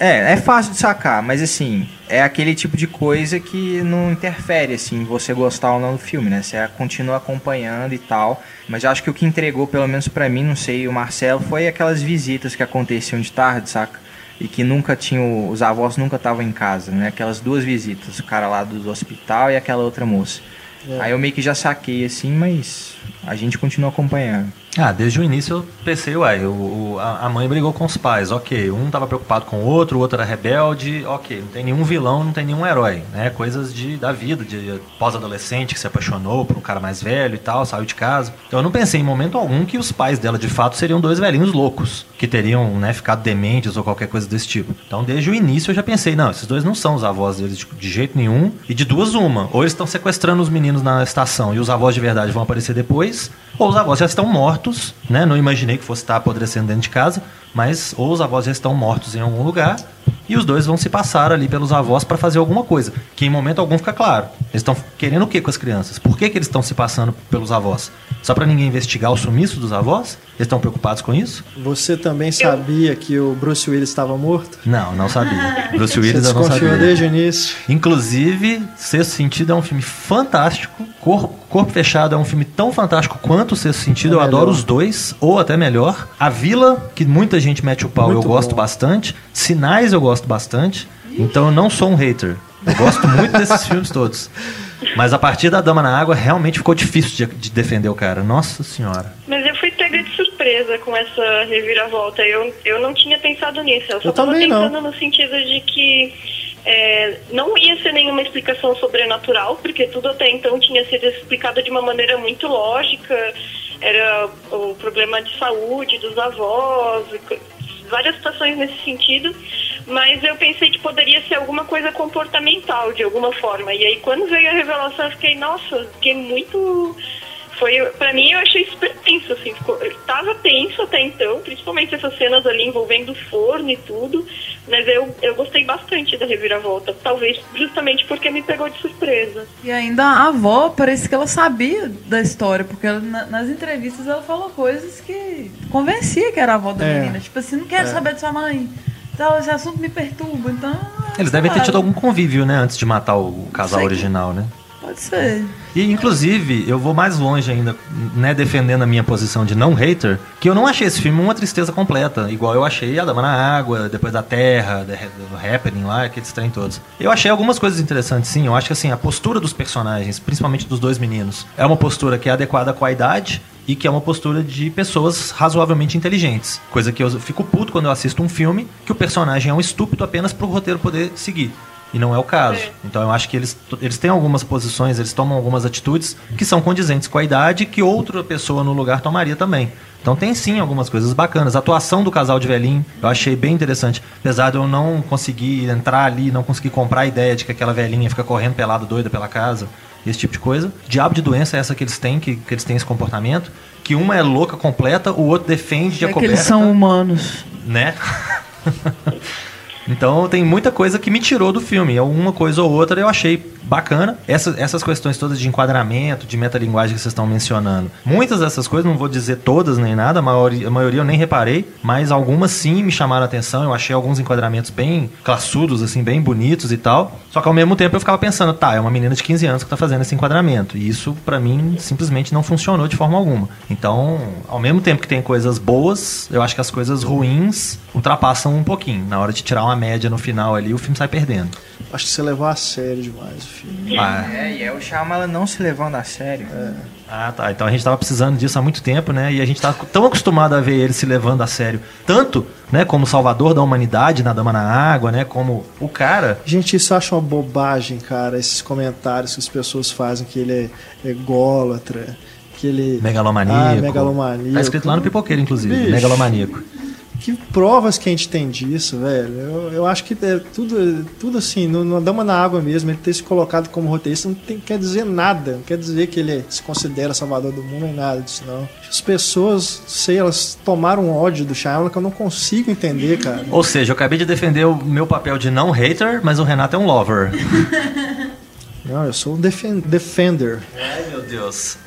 É, é fácil de sacar, mas assim, é aquele tipo de coisa que não interfere assim você gostar ou não do filme, né? Você continua acompanhando e tal, mas eu acho que o que entregou, pelo menos pra mim, não sei, o Marcelo, foi aquelas visitas que aconteciam de tarde, saca? E que nunca tinham, os avós nunca estavam em casa, né? Aquelas duas visitas, o cara lá do hospital e aquela outra moça. Aí eu meio que já saquei assim, mas a gente continua acompanhando. Ah, desde o início eu pensei, uai, o, a mãe brigou com os pais, ok. Um tava preocupado com o outro, o outro era rebelde, ok. Não tem nenhum vilão, não tem nenhum herói, né? Coisas de, da vida, de pós-adolescente que se apaixonou por um cara mais velho e tal, saiu de casa. Então eu não pensei em momento algum que os pais dela de fato seriam dois velhinhos loucos, que teriam, né, ficado dementes ou qualquer coisa desse tipo. Então desde o início eu já pensei, não, esses dois não são os avós deles de, de jeito nenhum. E de duas uma, ou eles estão sequestrando os meninos na estação e os avós de verdade vão aparecer depois, ou os avós já estão mortos, né? Não imaginei que fosse estar apodrecendo dentro de casa, mas ou os avós já estão mortos em algum lugar e os dois vão se passar ali pelos avós para fazer alguma coisa, que em momento algum fica claro. Eles estão querendo o que com as crianças? Por que, que eles estão se passando pelos avós? Só para ninguém investigar o sumiço dos avós? Eles estão preocupados com isso? Você também sabia que o Bruce Willis estava morto? Não, não sabia. Bruce Você Willis eu não sabia. desde o início. Inclusive, Sexto Sentido é um filme fantástico. Cor- Corpo Fechado é um filme tão fantástico quanto o Sexto Sentido. É eu adoro melhor. os dois, ou até melhor. A Vila, que muita gente mete o pau, Muito eu gosto bom. bastante. Sinais eu gosto bastante. Então eu não sou um hater. Eu gosto muito desses filmes todos. Mas a partir da Dama na Água, realmente ficou difícil de, de defender o cara. Nossa senhora. Mas eu fui pega de surpresa com essa reviravolta. Eu, eu não tinha pensado nisso. Eu só Eu tava também não. pensando no sentido de que é, não ia ser nenhuma explicação sobrenatural, porque tudo até então tinha sido explicado de uma maneira muito lógica. Era o problema de saúde dos avós, várias situações nesse sentido. Mas eu pensei que poderia ser alguma coisa comportamental, de alguma forma. E aí, quando veio a revelação, eu fiquei, nossa, fiquei muito foi para mim eu achei super tenso assim ficou, eu tava tenso até então principalmente essas cenas ali envolvendo o forno e tudo mas eu, eu gostei bastante da reviravolta talvez justamente porque me pegou de surpresa E ainda a avó, parece que ela sabia da história, porque ela, na- nas entrevistas ela falou coisas que convencia que era a avó da É. menina. Tipo assim, não quero É. saber de sua mãe. Então, esse assunto me perturba, então. Eles devem ter tido algum convívio, né? Antes de matar o casal Sei. original, né? Pode ser. E, inclusive, eu vou mais longe ainda, né, defendendo a minha posição de não hater, que eu não achei esse filme uma tristeza completa, igual eu achei A Dama na Água, Depois da Terra, do Happening lá, aqueles trem todos. Eu achei algumas coisas interessantes, sim. Eu acho que, assim, a postura dos personagens, principalmente dos dois meninos, é uma postura que é adequada com a idade e que é uma postura de pessoas razoavelmente inteligentes. Coisa que eu fico puto quando eu assisto um filme que o personagem é um estúpido apenas pro roteiro poder seguir. E não é o caso. É. Então eu acho que eles, eles têm algumas posições, eles tomam algumas atitudes que são condizentes com a idade que outra pessoa no lugar tomaria também. Então tem sim algumas coisas bacanas. A atuação do casal de velhinho eu achei bem interessante. Apesar de eu não conseguir entrar ali, não conseguir comprar a ideia de que aquela velhinha fica correndo pelada doida pela casa, esse tipo de coisa. Diabo de doença é essa que eles têm, que, que eles têm esse comportamento. Que uma é louca completa, o outro defende a É que coberta eles são humanos. né? então tem muita coisa que me tirou do filme. Alguma coisa ou outra eu achei bacana. Essa, essas questões todas de enquadramento, de metalinguagem que vocês estão mencionando. Muitas dessas coisas, não vou dizer todas nem nada, a maioria, a maioria eu nem reparei, mas algumas sim me chamaram a atenção. Eu achei alguns enquadramentos bem classudos, assim, bem bonitos e tal. Só que ao mesmo tempo eu ficava pensando, tá, é uma menina de 15 anos que tá fazendo esse enquadramento. E isso, para mim, simplesmente não funcionou de forma alguma. Então, ao mesmo tempo que tem coisas boas, eu acho que as coisas ruins ultrapassam um pouquinho. Na hora de tirar uma média no final ali, o filme sai perdendo. Acho que você levou a sério demais o filme. Ah, É, e é o Shyamalan não se levando a sério. Ah, tá. Então a gente tava precisando disso há muito tempo, né? E a gente tá tão acostumado a ver ele se levando a sério. Tanto, né, como salvador da humanidade na Dama na Água, né? Como o cara. Gente, isso eu acho uma bobagem, cara, esses comentários que as pessoas fazem que ele é ególatra, que ele... Megalomaníaco. Ah, megalomaníaco. Tá escrito lá no pipoqueiro, inclusive. Bicho. Megalomaníaco. Que provas que a gente tem disso, velho? Eu, eu acho que é tudo, tudo assim, no, no Dama na Água mesmo, ele ter se colocado como roteirista não tem, quer dizer nada. Não quer dizer que ele se considera salvador do mundo nem nada disso, não. As pessoas, sei, elas tomaram ódio do Shyamalan que eu não consigo entender, cara. Ou seja, eu acabei de defender o meu papel de não hater, mas o Renato é um lover. Não, eu sou um defen- defender. Ai, meu Deus.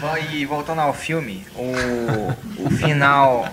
Bom, E voltando ao filme, o, o final.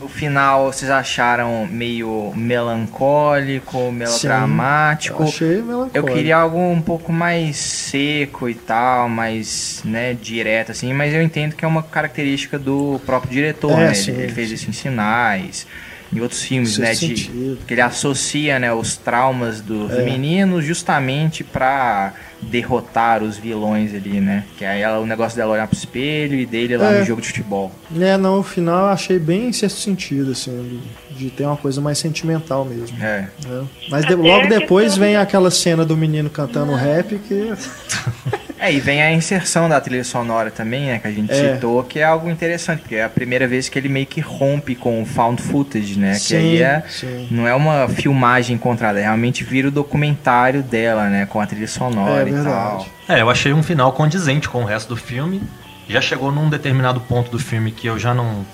O final vocês acharam meio melancólico, melodramático. Eu achei melancólico. Eu queria algo um pouco mais seco e tal, mais, né, direto assim, mas eu entendo que é uma característica do próprio diretor, É, né? sim, ele, ele fez sim. isso em Sinais, em outros filmes, Sexto né, de que ele associa, né, os traumas dos É. meninos justamente pra derrotar os vilões ali, né? Que aí ela- o negócio dela olhar pro espelho e dele lá É. no jogo de futebol. É, não, o final eu achei bem em sexto sentido, assim, de, de ter uma coisa mais sentimental mesmo. É. né? Mas de- logo a depois questão- vem aquela cena do menino cantando rap que. É, e vem a inserção da trilha sonora também, né, que a gente É. citou, que é algo interessante, porque é a primeira vez que ele meio que rompe com o found footage, né, que Sim, aí é, sim. não é uma filmagem encontrada, é realmente vira o documentário dela, né, com a trilha sonora É e verdade. tal. É, eu achei um final condizente com o resto do filme. Já chegou num determinado ponto do filme que eu já não.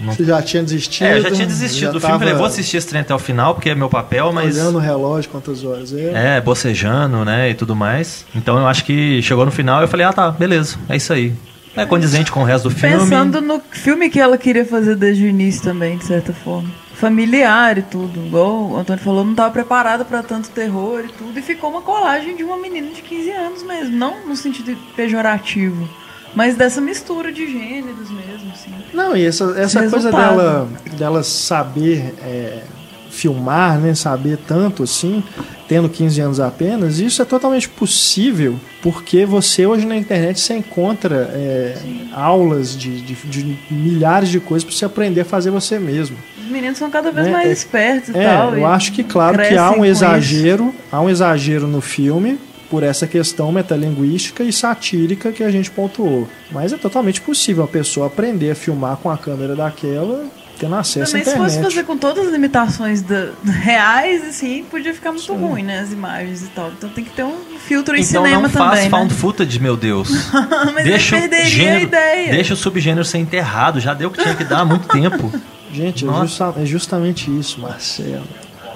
Não... Você já tinha desistido. É, eu já tinha desistido já do filme. Falei, vou assistir esse trem até o final, porque é meu papel, mas. Olhando o relógio, quantas horas é. É, bocejando, né, e tudo mais. Então eu acho que chegou no final e eu falei, ah tá, beleza, é isso aí. É condizente com o resto do filme. Pensando no filme que ela queria fazer desde o início também, de certa forma. Familiar e tudo. Igual o Antônio falou, não estava preparada para tanto terror e tudo. E ficou uma colagem de uma menina de 15 anos mesmo. Não no sentido pejorativo. Mas dessa mistura de gêneros mesmo, assim. Não, e essa, essa coisa dela, dela saber é, filmar, né? Saber tanto assim, tendo 15 anos apenas, isso é totalmente possível porque você hoje na internet você encontra é, aulas de, de, de milhares de coisas para você aprender a fazer você mesmo. Os meninos são cada vez É, mais é- espertos e É, tal. eu e acho que claro que há um isso. exagero, há um exagero no filme por essa questão metalinguística e satírica que a gente pontuou. Mas é totalmente possível a pessoa aprender a filmar com a câmera daquela tendo acesso Também à se internet. fosse fazer com todas as limitações da- reais, assim, podia ficar muito ruim, né? As imagens e tal. Então tem que ter um filtro em Então cinema não faz também. found né? footage, meu Deus. Mas deixa, ele o perderia a gênero, ideia. deixa o subgênero ser enterrado. Já deu o que tinha que dar há muito tempo. Gente, é, Nossa. é justamente isso, Marcelo.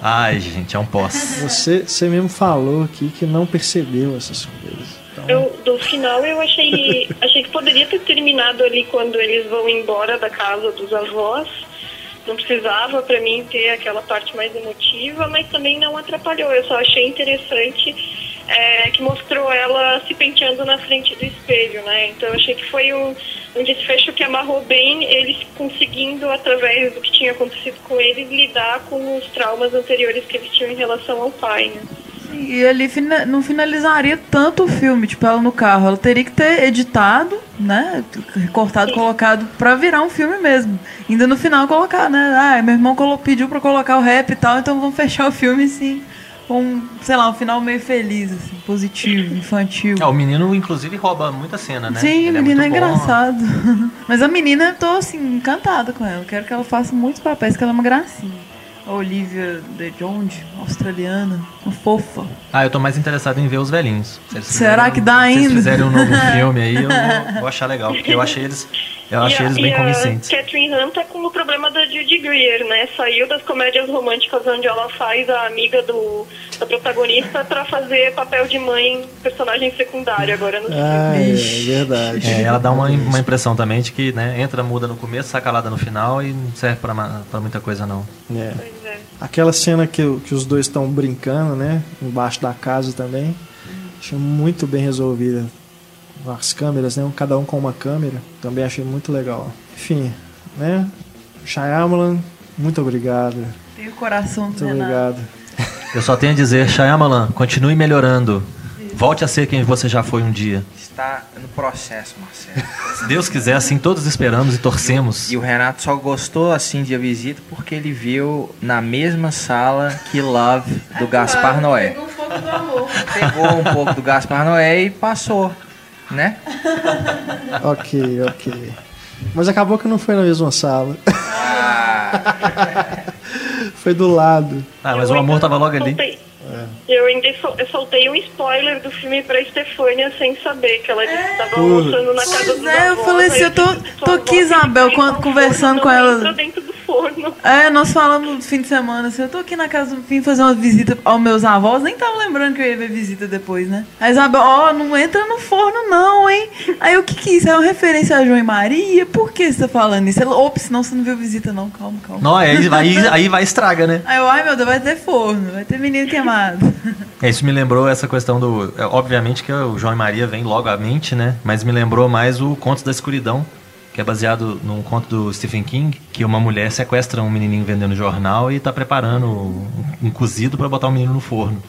Ai, gente, é um pós. Você, você mesmo falou aqui que não percebeu essas coisas. Então, Eu, do final eu achei, achei que poderia ter terminado ali quando eles vão embora da casa dos avós. Não precisava pra mim ter aquela parte mais emotiva, mas também não atrapalhou. Eu só achei interessante é, que mostrou ela se penteando na frente do espelho, né? Então eu achei que foi um, um desfecho que amarrou bem eles conseguindo, através do que tinha acontecido com eles, lidar com os traumas anteriores que eles tinham em relação ao pai, né? E ali fina- não finalizaria tanto o filme, tipo, ela no carro. Ela teria que ter editado, né? Recortado, colocado pra virar um filme mesmo. Ainda no final colocar, né? Ah, meu irmão pediu pra colocar o rap e tal, então vamos fechar o filme assim. Com, um, sei lá, um final meio feliz, assim, positivo, infantil. Ah, o menino, inclusive, rouba muita cena, né? Sim, Ele a menina é, bom. engraçado. Mas a menina, eu tô assim, encantada com ela. Quero que ela faça muitos papéis, que ela é uma gracinha. A Olivia de Jones, australiana, uma fofa. Ah, eu tô mais interessado em ver os velhinhos. Se eles Será que dá Se eles ainda? fizerem um novo filme aí, eu vou, vou achar legal, porque eu achei eles, eu E achei a- eles bem e convincentes. A Catherine Hunt tá com o problema da Judy Greer, né? Saiu das comédias românticas onde ela faz a amiga do, da protagonista pra fazer papel de mãe, personagem secundário agora no filme. Ah, é Ixi. verdade. É, ela dá uma, uma impressão também de que, né, entra muda no começo, sai calada no final e não serve pra muita coisa não. É. É. Aquela cena que, que os dois estão brincando, né? Embaixo da casa também. Achei muito bem resolvida. As câmeras, né? Cada um com uma câmera. Também achei muito legal. Enfim, né? Shyamalan, muito obrigado. Tem o coração do Muito obrigado. Eu só tenho a dizer, Shyamalan, continue melhorando. Volte a ser quem você já foi um dia. Está no processo, Marcelo. Se Deus quiser, assim todos esperamos e torcemos. E o Renato só gostou assim de a visita porque ele viu na mesma sala que Love do Gaspar Noé. um pouco do amor. Pegou um pouco do Gaspar Noé e passou, né? Ok, ok. Mas acabou que não foi na mesma sala. foi do lado. Ah, mas o amor tava logo ali. Eu ainda sol- eu soltei um spoiler do filme pra Estefânia sem saber que ela que estava almoçando na casa Pois dos é, eu avós, falei assim, eu tô- tô "Sua aqui, avó Isabel, quando- do conversando com ela- dentro do forno. É, nós falamos no fim de semana, assim, eu tô aqui na casa, vim fazer uma visita aos meus avós, nem tava lembrando que eu ia ver visita depois, né? A Isabel, ó, não entra no forno não, hein? Aí o que que é isso? É uma referência a João e Maria? Por que você tá falando isso? Ela, ops, não, você não viu visita não, calma, calma. Não, aí, aí, aí vai estraga, né? Aí eu, ai meu Deus, vai ter forno, vai ter menino queimado. É, Isso me lembrou essa questão do. é, obviamente que o João e Maria vem logo à mente, né? Mas me lembrou mais o Contos da Escuridão, que é baseado num conto do Stephen King, que uma mulher sequestra um menininho vendendo jornal e tá preparando um, um cozido para botar o menino no forno.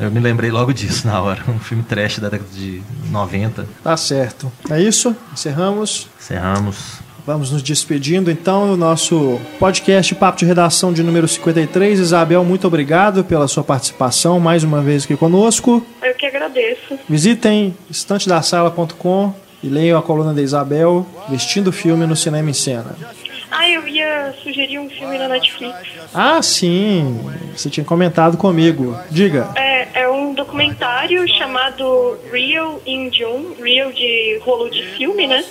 Eu me lembrei logo disso na hora. Um filme trash da década de 90. Tá certo. É isso? Encerramos. Encerramos. Vamos nos despedindo então do nosso podcast Papo de Redação de número 53. Isabel, muito obrigado pela sua participação mais uma vez aqui conosco. Eu que agradeço. Visitem estantedasala.com e leiam a coluna da Isabel, Vestindo o Filme no Cinema em Cena. Ah, eu ia sugerir um filme na Netflix. Ah, sim, você tinha comentado comigo. Diga. É, é um documentário chamado Real in June, Real de rolo de filme, né?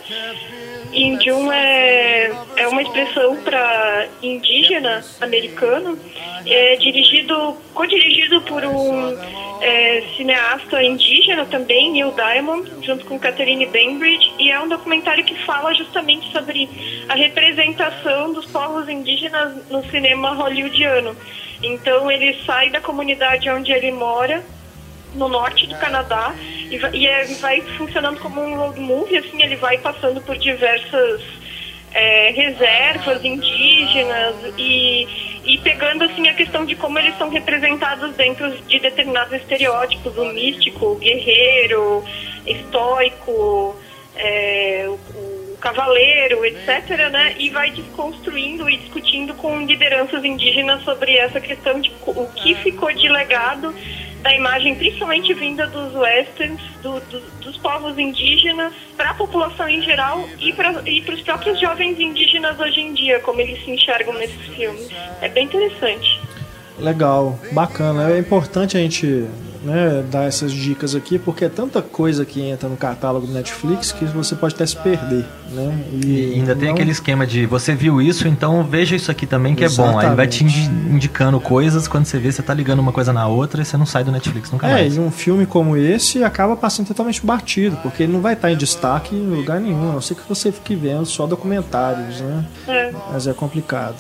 In June é, é uma expressão para indígena americano, é dirigido, co-dirigido por um é, cineasta indígena também, Neil Diamond, junto com Catherine Bainbridge, e é um documentário que fala justamente sobre a representação dos povos indígenas no cinema hollywoodiano. Então ele sai da comunidade onde ele mora, no norte do Canadá, e, vai, e é- vai funcionando como um road movie, assim, ele vai passando por diversas é, reservas indígenas e, e pegando assim a questão de como eles são representados dentro de determinados estereótipos, o místico, o guerreiro, estoico, é, o, o cavaleiro, etc., né? E vai desconstruindo e discutindo com lideranças indígenas sobre essa questão de o que ficou de legado da imagem, principalmente vinda dos westerns, do- do- dos povos indígenas, para a população em geral e para os próprios jovens indígenas hoje em dia, como eles se enxergam nesses filmes. É bem interessante. Legal, bacana. É importante a gente né, dar essas dicas aqui, porque é tanta coisa que entra no catálogo do Netflix que você pode até se perder. Né? E ainda tem não- aquele esquema de você viu isso, então veja isso aqui também que é bom. Aí ele vai te Exatamente. indi- indicando coisas, quando você vê, você tá ligando uma coisa na outra e você não sai do Netflix nunca É, mais. e um filme como esse acaba passando totalmente batido, porque ele não vai estar em destaque em lugar nenhum, a não ser que você fique vendo só documentários, né? É, Mas é complicado.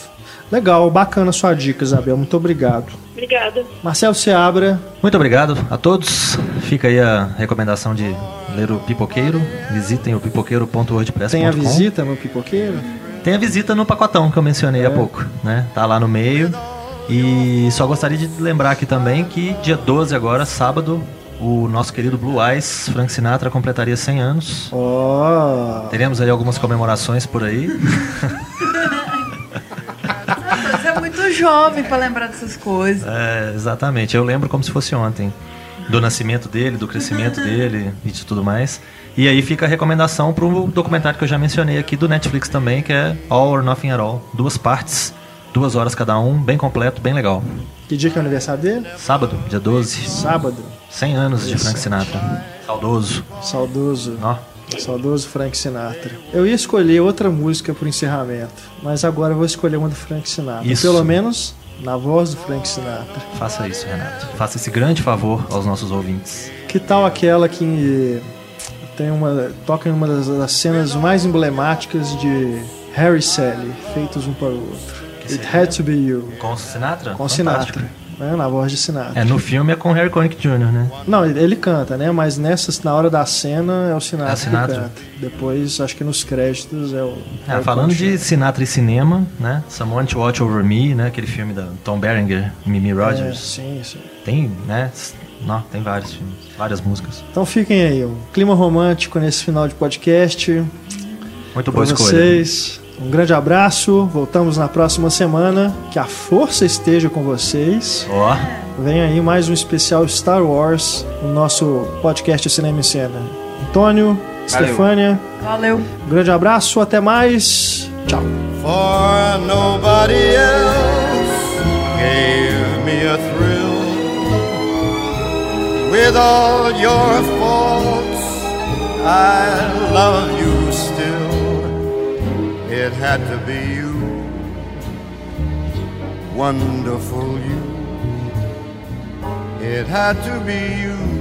Legal, bacana a sua dica, Isabel. Muito obrigado. obrigada. Marcelo Seabra, Muito obrigado a todos. Fica aí a recomendação de ler o Pipoqueiro. Visitem o pipoqueiro.wordpress.com. tem a visita no Pipoqueiro? Tem a visita no pacotão que eu mencionei há pouco, né? Tá lá no meio. E só gostaria de lembrar aqui também que dia 12 agora, sábado, o nosso querido Blue Eyes, Frank Sinatra, completaria 100 anos. Ó, Teremos aí algumas comemorações por aí. Jovem pra lembrar dessas coisas. É, exatamente. Eu lembro como se fosse ontem. Do nascimento dele, do crescimento dele e de tudo mais. E aí fica a recomendação pro documentário que eu já mencionei aqui do Netflix também, que é All or Nothing at All. Duas partes. Duas horas cada um, bem completo, bem legal. Que dia que é o aniversário dele? Sábado, dia 12. Sábado. 100 anos de Frank Sinatra. Saudoso. Saudoso. Ó, Saudoso Frank Sinatra. Eu ia escolher outra música pro encerramento, mas agora eu vou escolher uma do Frank Sinatra. Isso. Pelo menos na voz do Frank Sinatra. faça isso, Renato. Faça esse grande favor aos nossos ouvintes. Que tal aquela que tem uma toca em uma das, das cenas mais emblemáticas de Harry e Sally, feitos um para o outro. It had to be you. Com o Sinatra? Com Fantástico. Sinatra. Né, na voz de Sinatra. É, no filme é com Harry Connick Jr., né? Não, ele ele canta, né? Mas nessa, na hora da cena é o Sinatra, É o Sinatra. que canta. Depois, acho que nos créditos é o. É, é o falando de Sinatra e cinema, né? Someone to Watch Over Me, né? Aquele filme da Tom Berenger, Mimi É, Rogers. sim, sim. Tem, né? Não, tem vários filmes, várias músicas. Então fiquem aí, um clima romântico nesse final de podcast. Muito boa escolha. vocês. Um grande abraço. Voltamos na próxima semana. Que a força esteja com vocês. Ó, Vem aí mais um especial Star Wars no nosso podcast Cinema e Cena. Antônio, Stefânia, Valeu. um grande abraço, até mais. Tchau. For nobody else gave me a thrill. With all your faults, I love you. It had to be you, wonderful you. It had to be you.